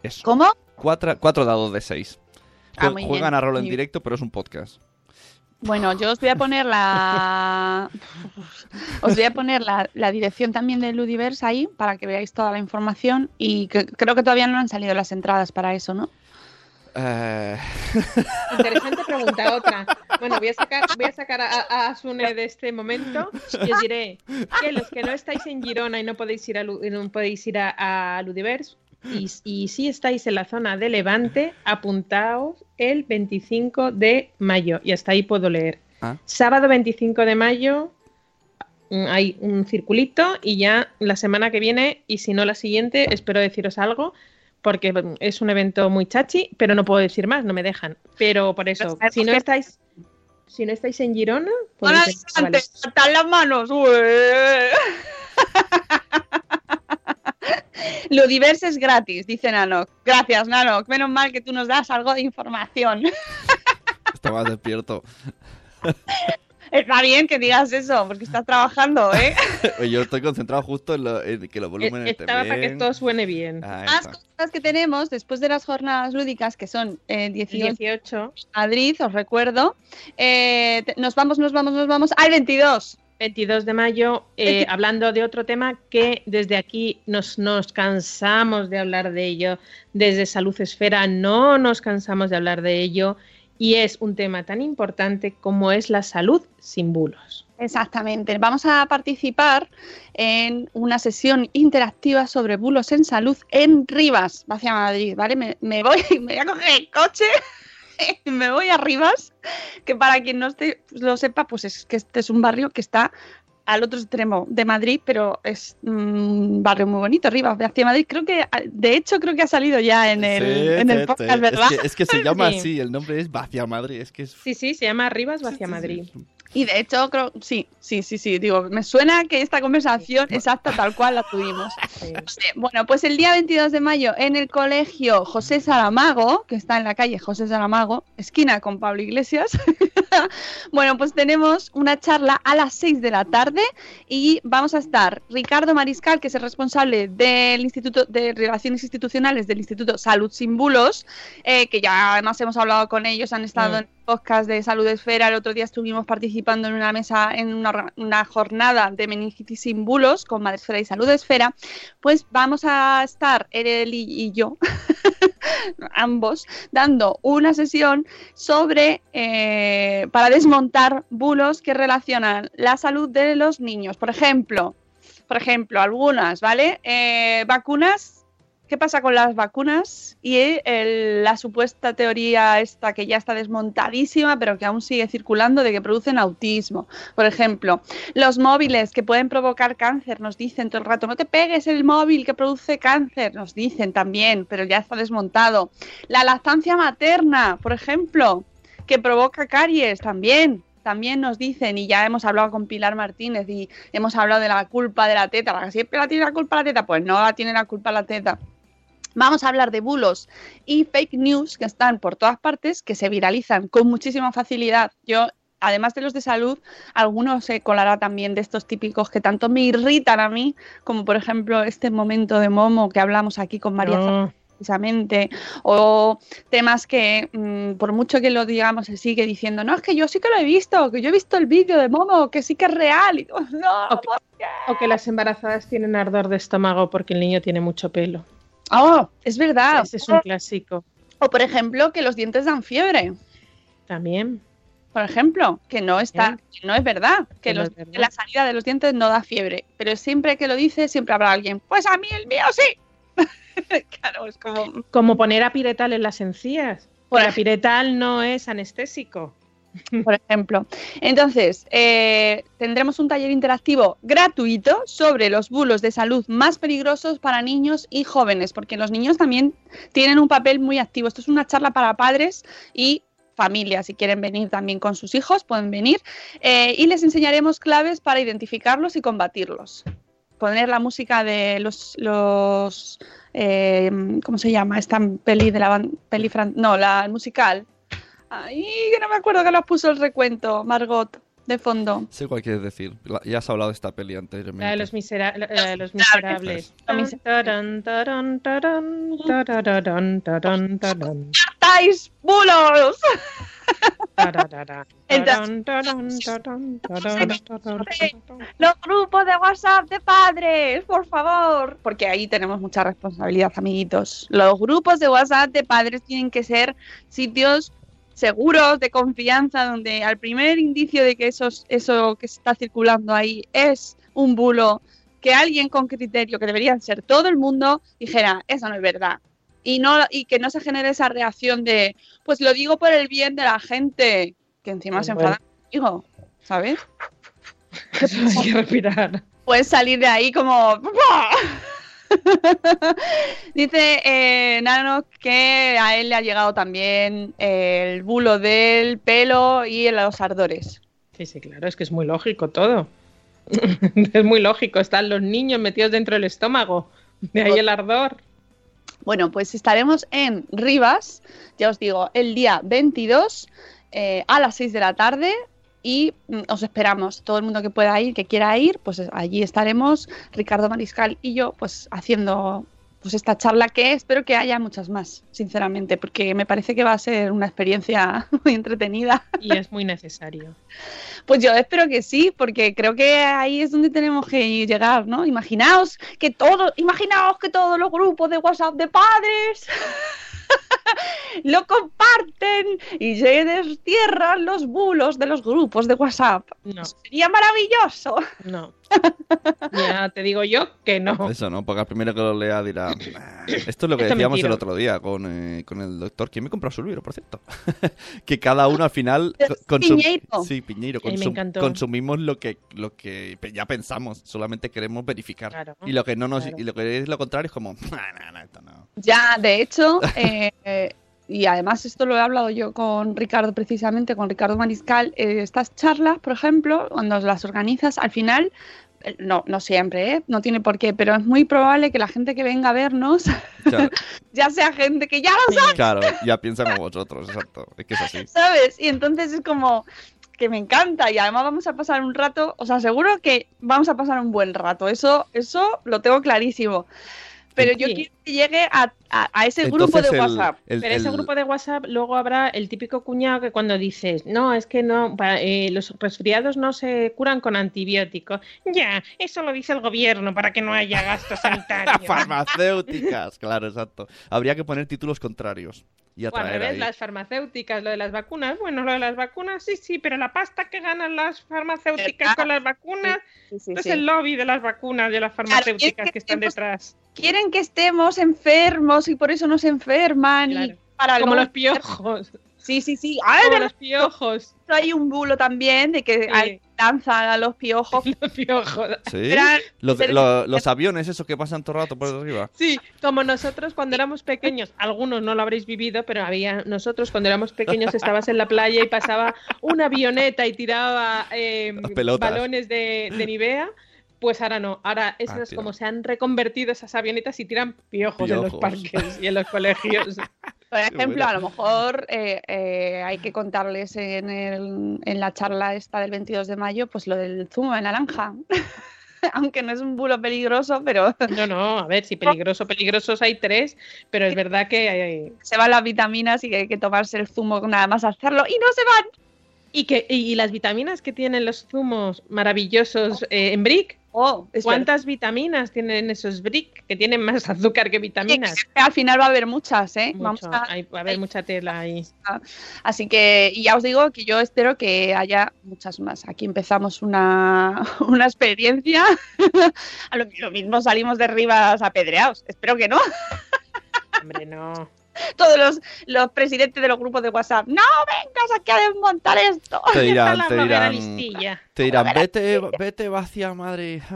Eso. ¿Cómo? Cuatro, cuatro dados de 6. Ah, Juegan bien, a rol en directo, pero es un podcast. Bueno, yo os voy a poner la. Os voy a poner la, la dirección también de Ludiverse ahí para que veáis toda la información. Y que- creo que todavía no han salido las entradas para eso, ¿no? Eh, Interesante pregunta, otra. Bueno, voy a sacar, voy a, sacar a, a Sune de este momento y os diré que los que no estáis en Girona y no podéis ir a, no podéis ir a, a Ludiverse y, y si estáis en la zona de Levante, apuntaos el 25 de mayo y hasta ahí puedo leer. Ah. Sábado 25 de mayo mm, hay un circulito y ya la semana que viene y si no la siguiente espero deciros algo porque mm, es un evento muy chachi, pero no puedo decir más, no me dejan. Pero por eso, si no que- estáis si no estáis en Girona, ¡Hola, podéis venir, adelante! ¡Saltad las manos! ¡Ué! Ludiverse es gratis, dice Nanok. Gracias, Nanok. Menos mal que tú nos das algo de información. Estaba despierto. Está bien que digas eso, porque estás trabajando, ¿eh? Yo estoy concentrado justo en, lo- en que los volúmenes estén Estaba para que todo suene bien. Más está. cosas que tenemos después de las jornadas lúdicas, que son eh, 18 18. Madrid, os recuerdo. Eh, nos vamos, nos vamos, nos vamos al 22. 22 de mayo, eh, hablando de otro tema que desde aquí nos, nos cansamos de hablar de ello, desde Salud Esfera no nos cansamos de hablar de ello, y es un tema tan importante como es la salud sin bulos. Exactamente. Vamos a participar en una sesión interactiva sobre bulos en salud en Rivas, hacia Madrid, ¿vale? Me, voy, me voy a coger el coche me voy a Rivas, que para quien no esté, lo sepa, pues es que este es un barrio que está al otro extremo de Madrid, pero es un barrio muy bonito, Rivas, hacia Madrid. Creo que, de hecho, creo que ha salido ya en el, Sí, en el podcast, ¿verdad? Es que, es que se llama Sí. así, el nombre es Vacia Madrid. Es que es. Sí, sí, se llama Rivas hacia Madrid. Y de hecho, creo, sí, sí, sí, sí, digo, me suena que esta conversación exacta tal cual la tuvimos. Bueno, pues el día 22 de mayo en el colegio José Saramago, que está en la calle José Saramago, esquina con Pablo Iglesias. bueno, pues tenemos una charla a las 6 de la tarde y vamos a estar Ricardo Mariscal, que es el responsable del Instituto de Relaciones Institucionales del Instituto Salud Sin Bulos, eh, que ya además hemos hablado con ellos, han estado Mm. en podcast de Salud Esfera, el otro día estuvimos participando en una mesa, en una, una jornada de meningitis sin bulos con Madre Esfera y Salud Esfera, pues vamos a estar él y, y yo, ambos, dando una sesión sobre, eh, para desmontar bulos que relacionan la salud de los niños. Por ejemplo, por ejemplo, algunas, ¿vale? Eh, vacunas. ¿Qué pasa con las vacunas? Y la supuesta teoría esta que ya está desmontadísima, pero que aún sigue circulando de que producen autismo. Por ejemplo, los móviles que pueden provocar cáncer, nos dicen todo el rato, no te pegues el móvil que produce cáncer, nos dicen también, pero ya está desmontado. La lactancia materna, por ejemplo, que provoca caries también. También nos dicen, y ya hemos hablado con Pilar Martínez y hemos hablado de la culpa de la teta, la siempre la tiene la culpa la teta, pues no la tiene la culpa la teta. Vamos a hablar de bulos y fake news que están por todas partes, que se viralizan con muchísima facilidad. Yo, además de los de salud, algunos se colará también de estos típicos que tanto me irritan a mí, como por ejemplo este momento de Momo que hablamos aquí con María No. precisamente, o temas que mm, por mucho que lo digamos se sigue diciendo, no, es que yo sí que lo he visto, que yo he visto el vídeo de Momo, que sí que es real, y todo, no. O que las embarazadas tienen ardor de estómago porque el niño tiene mucho pelo. Oh, es verdad, Ese es un clásico. o por ejemplo que los dientes dan fiebre, También. por ejemplo, que no está, que no es verdad, que, los- verdad. la salida de los dientes no da fiebre, pero siempre que lo dice siempre habrá alguien, pues a mí el mío sí. claro, es como Como poner apiretal en las encías. Por el ej- apiretal no es anestésico. Por ejemplo. Entonces, eh, tendremos un taller interactivo gratuito sobre los bulos de salud más peligrosos para niños y jóvenes, porque los niños también tienen un papel muy activo. Esto es una charla para padres y familias. Si quieren venir también con sus hijos, pueden venir. Eh, y les enseñaremos claves para identificarlos y combatirlos. Poner la música de los, los eh, ¿cómo se llama? Esta peli de la peli no, la el musical. Ay, que no me acuerdo que lo puso el recuento, Margot, de fondo. Sé cuál quieres decir. La- Ya has hablado de esta peli anteriormente. La de los, misera- la- la de los miserables. ¡Estáis bulos! Entonces-. Los grupos de WhatsApp de padres, por favor. Porque ahí tenemos mucha responsabilidad, amiguitos. Los grupos de WhatsApp de padres tienen que ser sitios seguros, de confianza, donde al primer indicio de que eso, eso que está circulando ahí es un bulo, que alguien con criterio, que deberían ser todo el mundo, dijera, eso no es verdad. Y, no, y que no se genere esa reacción de, pues lo digo por el bien de la gente, que encima se enfada contigo, ¿sabes? Hay que respirar. puedes salir de ahí como... Dice eh, Nano que a él le ha llegado también el bulo del pelo y los ardores. Sí, sí, claro, es que es muy lógico todo. es muy lógico, están los niños metidos dentro del estómago. De ahí el ardor. Bueno, pues estaremos en Rivas, ya os digo, el día 22 eh, a las 6 de la tarde y mm, os esperamos. Todo el mundo que pueda ir, que quiera ir, pues allí estaremos, Ricardo Mariscal y yo, pues haciendo pues esta charla que espero que haya muchas más, sinceramente, porque me parece que va a ser una experiencia muy entretenida. Y es muy necesario. Pues yo espero que sí, porque creo que ahí es donde tenemos que llegar, ¿no? Imaginaos que todo, imaginaos que todos los grupos de WhatsApp de padres lo comparten y se destierran los bulos de los grupos de WhatsApp. No. Sería maravilloso. No. Ya te digo yo que no. Eso, ¿no? Porque al primero que lo lea dirá... Esto es lo que Esto decíamos el otro día con, eh, con el doctor. ¿Quién me compró su libro, por cierto? que cada uno al final... co- consum- Piñeiro. Sí, Piñeiro. Consum- consumimos lo que, lo que ya pensamos. Solamente queremos verificar. Claro, y lo que no nos... claro. Y lo que es lo contrario es como... No, no, no, esto no. Ya, de hecho, eh, y además esto lo he hablado yo con Ricardo precisamente, con Ricardo Mariscal, eh, estas charlas, por ejemplo, cuando las organizas, al final, eh, no, no siempre, ¿eh? no tiene por qué, pero es muy probable que la gente que venga a vernos Claro, ya sea gente que ya lo sabe, claro, ya piensa como vosotros, exacto. Es que es así. ¿sabes? Y entonces es como que me encanta y además vamos a pasar un rato, os aseguro que vamos a pasar un buen rato, eso, eso lo tengo clarísimo. Pero yo quiero llegue a, a- a ese grupo de el- WhatsApp. el- Pero ese grupo de WhatsApp luego habrá el típico cuñado que cuando dices, no, es que no, pa- eh, los resfriados no se curan con antibióticos. Ya, eso lo dice el gobierno para que no haya gastos sanitarios. Farmacéuticas, claro, exacto. Habría que poner títulos contrarios y O al atraer revés, ahí. las farmacéuticas, lo de las vacunas. Bueno, lo de las vacunas, sí, sí, pero la pasta que ganan las farmacéuticas con las vacunas Sí, sí, es sí. el lobby de las vacunas, de las farmacéuticas que que están estemos- detrás. quieren que estemos enfermos y por eso nos enferman Claro. y para Como los piojos. Sí, sí, sí. Ay, Como los piojos. Hay un bulo también de que Sí. lanzan a los piojos. Los piojos. ¿Sí? Eran- Los, aviones esos que pasan todo el rato por arriba. Sí, como nosotros cuando éramos pequeños, algunos no lo habréis vivido, pero había nosotros cuando éramos pequeños estabas en la playa y pasaba una avioneta y tiraba eh, balones de, de Nivea. Pues ahora no, ahora eso Ah, es tío. como se han reconvertido esas avionetas y tiran piojos, en los parques y en los colegios. Por ejemplo, a lo mejor eh, eh, hay que contarles en, el- en la charla esta del 22 de mayo, pues lo del zumo de naranja. Aunque no es un bulo peligroso, pero No, no, a ver, si peligroso, peligrosos hay tres, pero es verdad que hay, se van las vitaminas y que hay que tomarse el zumo nada más hacerlo y no se van. Y, que, y las vitaminas que tienen los zumos maravillosos eh, en Brick, Oh, ¿cuántas vitaminas tienen esos Brick? Que tienen más azúcar que vitaminas. Al final va a haber muchas, ¿eh? Vamos Mucho, a- hay- va a haber mucha tela ahí. Así que y ya os digo que yo espero que haya muchas más. Aquí empezamos una, una experiencia. a lo, lo mismo salimos de Rivas apedreados. Espero que no. Hombre, no. Todos los, los presidentes de los grupos de WhatsApp. No vengas aquí a desmontar esto. Te dirán, te dirán, listilla. te dirán, vete, vete vacía Madrid.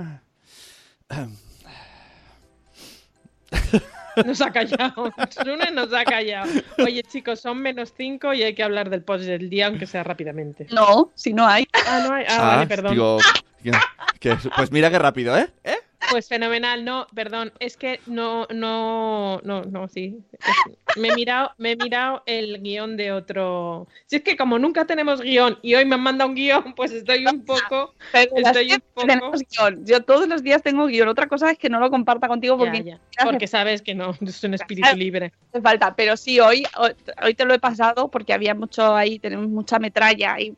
Nos ha callado. Sune nos ha callado. Oye, chicos, son menos cinco y hay que hablar del post del día, aunque sea rápidamente. No, si no hay. Ah, no hay. Ah, vale, perdón. digo, que- que- pues mira qué rápido, ¿eh? ¿Eh? Pues fenomenal, no, perdón, es que no, no, no, no, sí. Es- me he mirado, me he mirado el guion de otro. Si es que como nunca tenemos guion y hoy me han mandado un guion, pues estoy un poco. Pero Estoy un poco- tenemos guion. Yo todos los días tengo guion. Otra cosa es que no lo comparta contigo porque Ya, ya, porque sabes que no, es un espíritu Claro. libre. hace falta. Pero sí, hoy, hoy, hoy te lo he pasado porque había mucho ahí, tenemos mucha metralla y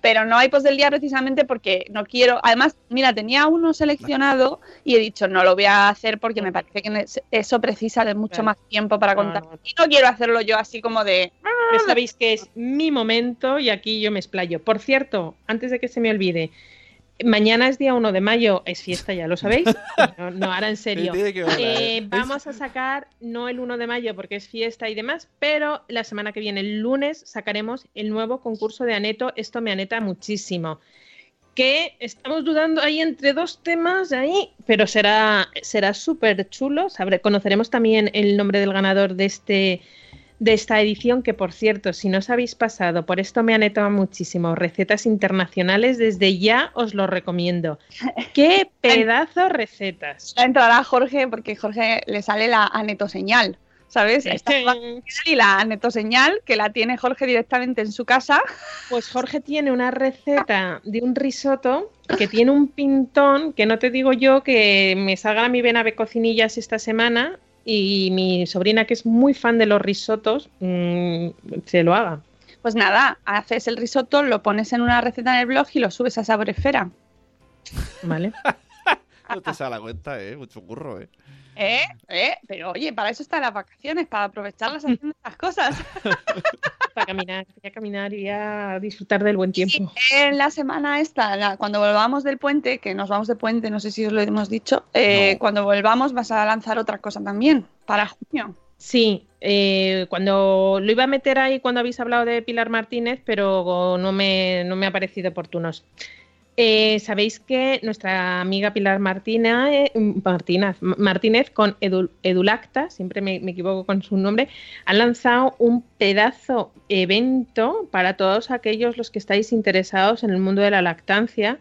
pero no hay post del día precisamente porque no quiero. Además, mira, tenía uno seleccionado y he dicho no lo voy a hacer porque me parece que eso precisa de mucho más tiempo para No, contar. Y no quiero hacerlo yo así como de. Ya sabéis que es mi momento y aquí yo me explayo. Por cierto, antes de que se me olvide, mañana es día 1 de mayo, es fiesta, ya lo sabéis. No, no ahora en serio. Eh, vamos a sacar, no el 1 de mayo porque es fiesta y demás, pero la semana que viene, el lunes, sacaremos el nuevo concurso de Aneto. Esto me aneta muchísimo. Que estamos dudando ahí entre dos temas ahí, pero será, será súper chulo. Sabré- conoceremos también el nombre del ganador de este de esta edición, que por cierto, si no os habéis pasado, por esto me aneta muchísimo, recetas internacionales, desde ya os lo recomiendo. ¡Qué pedazo recetas! Ya entrará Jorge porque Jorge le sale la anetoseñal. ¿Sabes? Esta y la netoseñal que la tiene Jorge directamente en su casa. Pues Jorge tiene una receta de un risotto que tiene un pintón que no te digo yo que me salga a mi vena de cocinillas esta semana y mi sobrina que es muy fan de los risotos mm, se lo haga. Pues nada, haces el risotto, lo pones en una receta en el blog y lo subes a Saboresfera. ¿Vale? No te sale la cuenta, ¿eh? Mucho curro, ¿eh? ¿Eh? ¿Eh? Pero oye, para eso están las vacaciones, para aprovecharlas haciendo estas cosas. Para caminar, voy a caminar y a disfrutar del buen tiempo. En la semana esta, la- cuando volvamos del puente, que nos vamos de puente, no sé si os lo hemos dicho, eh, cuando volvamos vas a lanzar otra cosa también para junio. Sí, eh, cuando lo iba a meter ahí cuando habéis hablado de Pilar Martínez, pero no me, no me ha parecido oportunos. Eh, Sabéis que nuestra amiga Pilar Martina, eh, Martínez, Martínez con Edu- Edulacta, siempre me, me equivoco con su nombre, han lanzado un pedazo evento para todos aquellos los que estáis interesados en el mundo de la lactancia.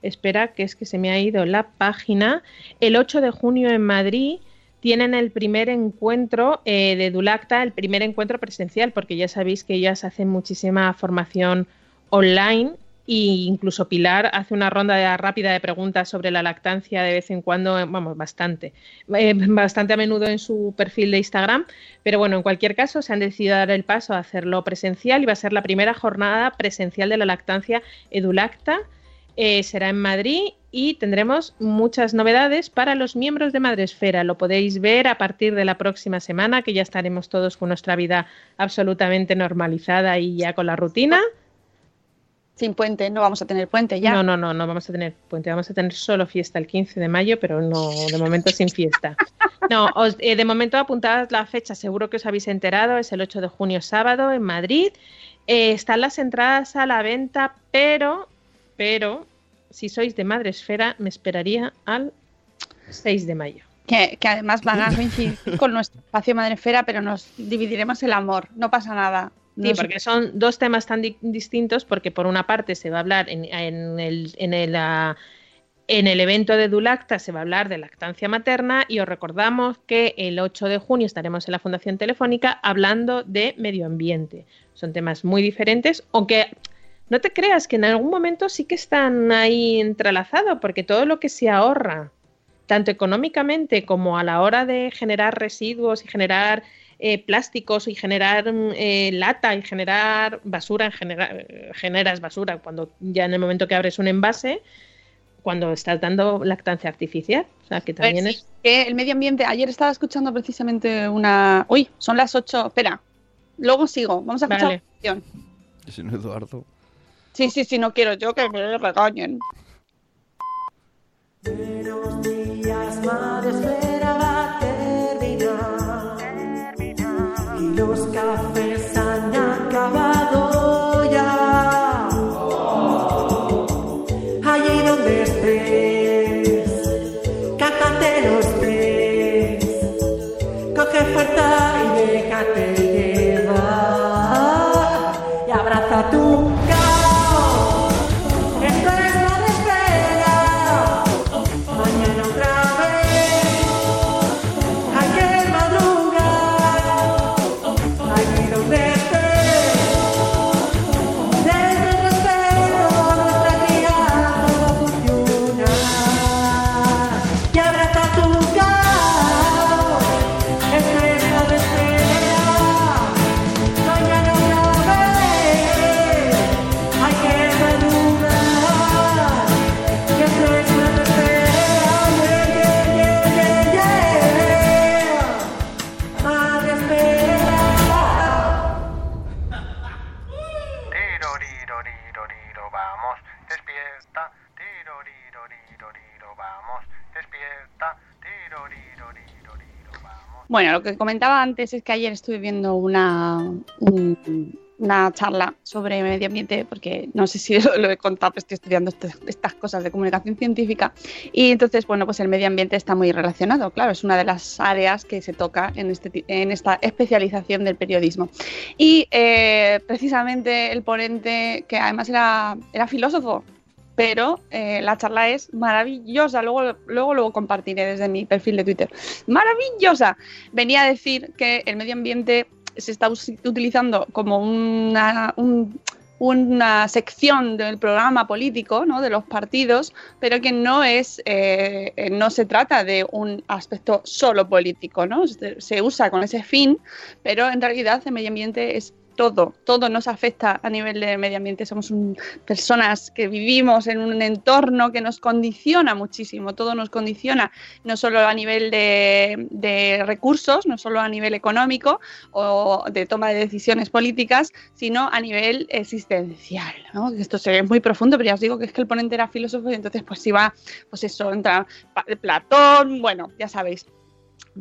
Espera, que es que se me ha ido la página. El 8 de junio en Madrid tienen el primer encuentro eh, de Dulacta, el primer encuentro presencial, porque ya sabéis que ellas hacen muchísima formación online e incluso Pilar hace una ronda rápida de preguntas sobre la lactancia de vez en cuando, eh, vamos, bastante, eh, bastante a menudo en su perfil de Instagram, pero bueno, en cualquier caso se han decidido dar el paso a hacerlo presencial y va a ser la primera jornada presencial de la lactancia Edulacta. Eh, será en Madrid y tendremos muchas novedades para los miembros de Madresfera. Lo podéis ver a partir de la próxima semana, que ya estaremos todos con nuestra vida absolutamente normalizada y ya con la rutina. Sin puente, no vamos a tener puente ya. No, no, no, no vamos a tener puente, vamos a tener solo fiesta el 15 de mayo, pero no, de momento sin fiesta. No, os- eh, de momento apuntad la fecha, seguro que os habéis enterado, es el 8 de junio sábado en Madrid. Eh, están las entradas a la venta, pero, pero, si sois de Madresfera, me esperaría al 6 de mayo. Que, que además van a coincidir con nuestro espacio Madrefera, pero nos dividiremos el amor, no pasa nada. Sí, porque son dos temas tan di- distintos, porque por una parte se va a hablar en, en el, en, el, ah, en el evento de Dulacta, se va a hablar de lactancia materna y os recordamos que el 8 de junio estaremos en la Fundación Telefónica hablando de medio ambiente. Son temas muy diferentes, aunque no te creas que en algún momento sí que están ahí entrelazados, porque todo lo que se ahorra, tanto económicamente como a la hora de generar residuos y generar eh, plásticos y generar mm, eh, lata y generar basura, en general, generas basura cuando ya en el momento que abres un envase, cuando estás dando lactancia artificial. O sea, que también Pues es... sí, que el medio ambiente, ayer estaba escuchando precisamente una... Uy, son las 8, espera, luego sigo, vamos a escuchar Vale. Si no, Eduardo. Sí, sí, sí, no quiero yo que me regañen. Los cafés han acabado ya. Allí donde estés, cátate los pies. Coge fuerza y déjate llevar. Y abraza tu que comentaba antes es que ayer estuve viendo una, un- una charla sobre medio ambiente, porque no sé si lo, lo he contado, pero estoy estudiando este- estas cosas de comunicación científica. Y entonces, bueno, pues el medio ambiente está muy relacionado, claro, es una de las áreas que se toca en, este, en esta especialización del periodismo. Y eh, precisamente el ponente, que además era, era filósofo, pero eh, la charla es maravillosa. Luego, luego lo compartiré desde mi perfil de Twitter. Maravillosa. Venía a decir que el medio ambiente se está utilizando como una, un- una sección del programa político, ¿no? de los partidos, pero que no es, eh, eh, no se trata de un aspecto solo político, ¿no? Se usa con ese fin, pero en realidad el medio ambiente es todo, todo nos afecta a nivel de medio ambiente. Somos un- personas que vivimos en un entorno que nos condiciona muchísimo, todo nos condiciona, no solo a nivel de, recursos, no solo a nivel económico o de toma de decisiones políticas, sino a nivel existencial. Esto se ve muy profundo, pero ya os digo que es que el ponente era filósofo y entonces pues si va, pues eso, entra Platón, bueno, ya sabéis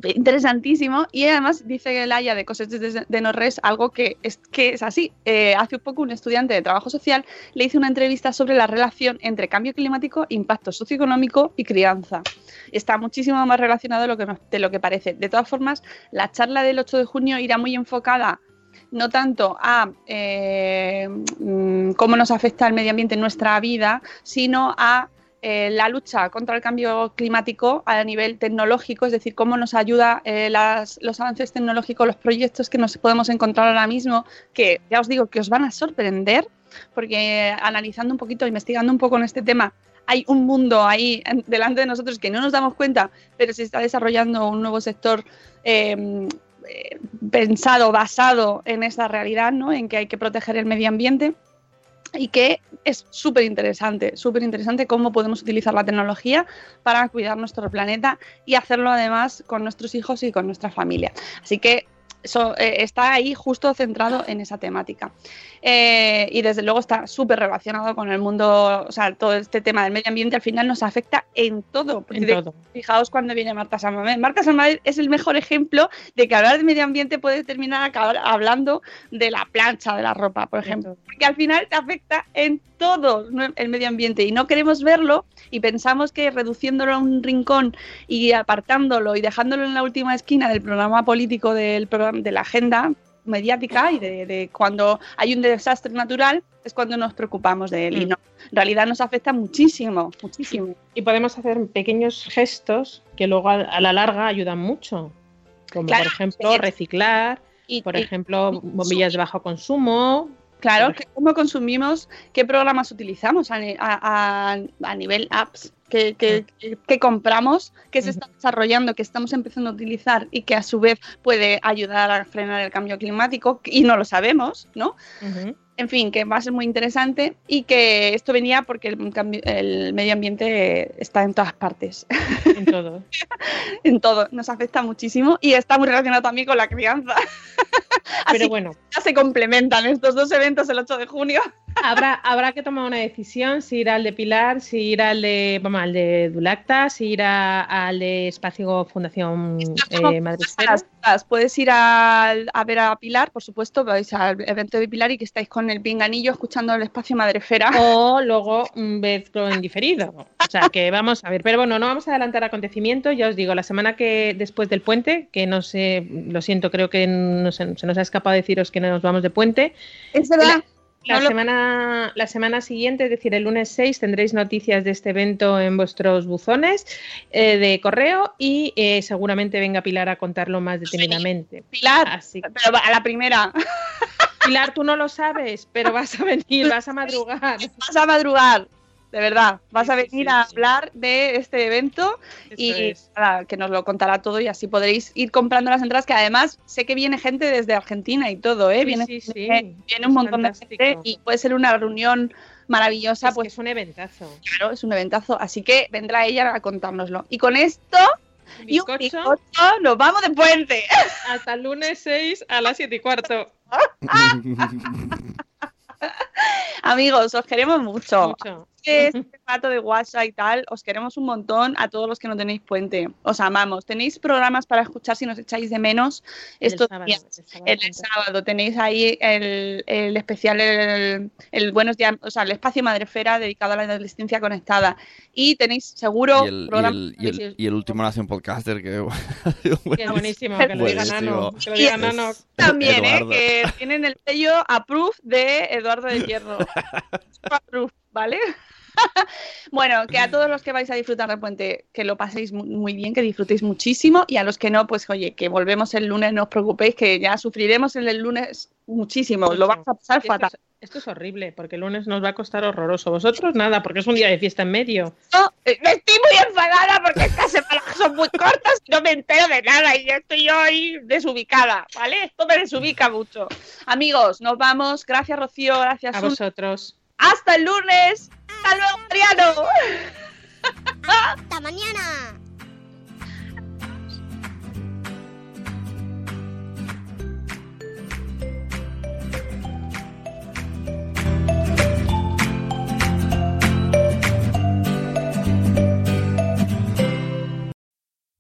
interesantísimo y además dice Laia de Cosas de, de Norres algo que es, que es así. Eh, hace un poco un estudiante de trabajo social le hizo una entrevista sobre la relación entre cambio climático, impacto socioeconómico y crianza. Está muchísimo más relacionado de lo que, nos- de lo que parece. De todas formas, la charla del 8 de junio irá muy enfocada no tanto a eh, mm, cómo nos afecta el medio ambiente en nuestra vida, sino a eh, la lucha contra el cambio climático a nivel tecnológico, es decir, cómo nos ayuda eh, las- los avances tecnológicos, los proyectos que nos podemos encontrar ahora mismo, que ya os digo que os van a sorprender, porque eh, analizando un poquito, investigando un poco en este tema, hay un mundo ahí delante de nosotros que no nos damos cuenta, pero se está desarrollando un nuevo sector eh, pensado, basado en esa realidad, ¿no? en que hay que proteger el medio ambiente y que es súper interesante, súper interesante cómo podemos utilizar la tecnología para cuidar nuestro planeta y hacerlo además con nuestros hijos y con nuestra familia. Así que eso eh, está ahí justo centrado en esa temática. Eh, y desde luego está súper relacionado con el mundo, o sea, todo este tema del medio ambiente al final nos afecta en todo. En de- todo. Fijaos cuando viene Marta Samamed. Marta Samamed es el mejor ejemplo de que hablar de medio ambiente puede terminar acabar hablando de la plancha de la ropa, por ejemplo. Porque al final te afecta en todo el medio ambiente y no queremos verlo y pensamos que reduciéndolo a un rincón y apartándolo y dejándolo en la última esquina del programa político del programa, de la agenda mediática y de, de cuando hay un desastre natural es cuando nos preocupamos de él y Mm. no, en realidad nos afecta muchísimo, muchísimo. Y podemos hacer pequeños gestos que luego a, a la larga ayudan mucho. Como Claro, por ejemplo reciclar, y- por y- ejemplo bombillas de bajo consumo. Claro, que cómo consumimos, qué programas utilizamos a, a- a- nivel apps, que, que- que- compramos, que se está desarrollando, que estamos empezando a utilizar y que a su vez puede ayudar a frenar el cambio climático y no lo sabemos, ¿no? En fin, que va a ser muy interesante y que esto venía porque el, cambio- el medio ambiente está en todas partes. En todo. en todo, nos afecta muchísimo y está muy relacionado también con la crianza. Así Pero bueno. ya se complementan estos dos eventos el 8 de junio. Habrá, habrá que tomar una decisión si ir al de Pilar, si ir al de, vamos, al de Dulacta, si ir a- al de Espacio Fundación eh, puedes ir a, a ver a Pilar, por supuesto, vais al evento de Pilar y que estáis con el pinganillo escuchando el espacio Madrefera. O luego vedlo en diferido. O sea, que vamos a ver. Pero bueno, no vamos a adelantar acontecimientos. Ya os digo, la semana que después del puente, que no sé, lo siento, creo que no se, se nos ha escapado deciros que nos vamos de puente. Es verdad. La, No lo- semana, la semana siguiente, es decir, el lunes 6, tendréis noticias de este evento en vuestros buzones eh, de correo y eh, seguramente venga Pilar a contarlo más detenidamente. Pilar, Así que- pero a la primera. Pilar, tú no lo sabes, pero vas a venir, vas a madrugar. Vas a madrugar, de verdad. Vas a venir a hablar de este evento y es. nada, que nos lo contará todo y así podréis ir comprando las entradas, que además sé que viene gente desde Argentina y todo, ¿eh? Sí, viene, sí, sí. viene, viene un Es montón de gente y puede ser una reunión maravillosa. Es que pues es un eventazo. Claro, es un eventazo, así que vendrá ella a contárnoslo. Y con esto y un bizcocho, nos vamos de puente. Hasta el lunes 6 a las 7 y cuarto. Amigos, os queremos mucho. Mucho. Este rato de WhatsApp y tal, os queremos un montón a todos los que no tenéis puente. Os amamos. Tenéis programas para escuchar si nos echáis de menos El estos sábado, días. el sábado El, sábado tenéis ahí el, el especial, el, el Buenos Días, o sea, el espacio Madrefera dedicado a la adolescencia conectada. Y tenéis seguro Y el, y programas el- y el- y el último Nación Podcaster, que es buenísimo, que lo diga Nano. Que lo Y diga es- Nano. también, ¿eh? Que tienen el sello approve de Eduardo de Hierro. approve, ¿vale? Bueno, que a todos los que vais a disfrutar del puente, que lo paséis mu- muy bien, que disfrutéis muchísimo. Y a los que no, pues oye, que volvemos el lunes, no os preocupéis, que ya sufriremos el lunes muchísimo. Lo vas a pasar Esto fatal. es, esto es horrible, porque el lunes nos va a costar horroroso. Vosotros nada, porque es un día de fiesta en medio. No, eh, estoy muy enfadada porque estas semanas son muy cortas y no me entero de nada y ya estoy hoy desubicada, ¿vale? Esto me desubica mucho. Amigos, nos vamos. Gracias, Rocío. Gracias, A vosotros. Hasta el lunes. Hasta luego, Mariano. Hasta mañana.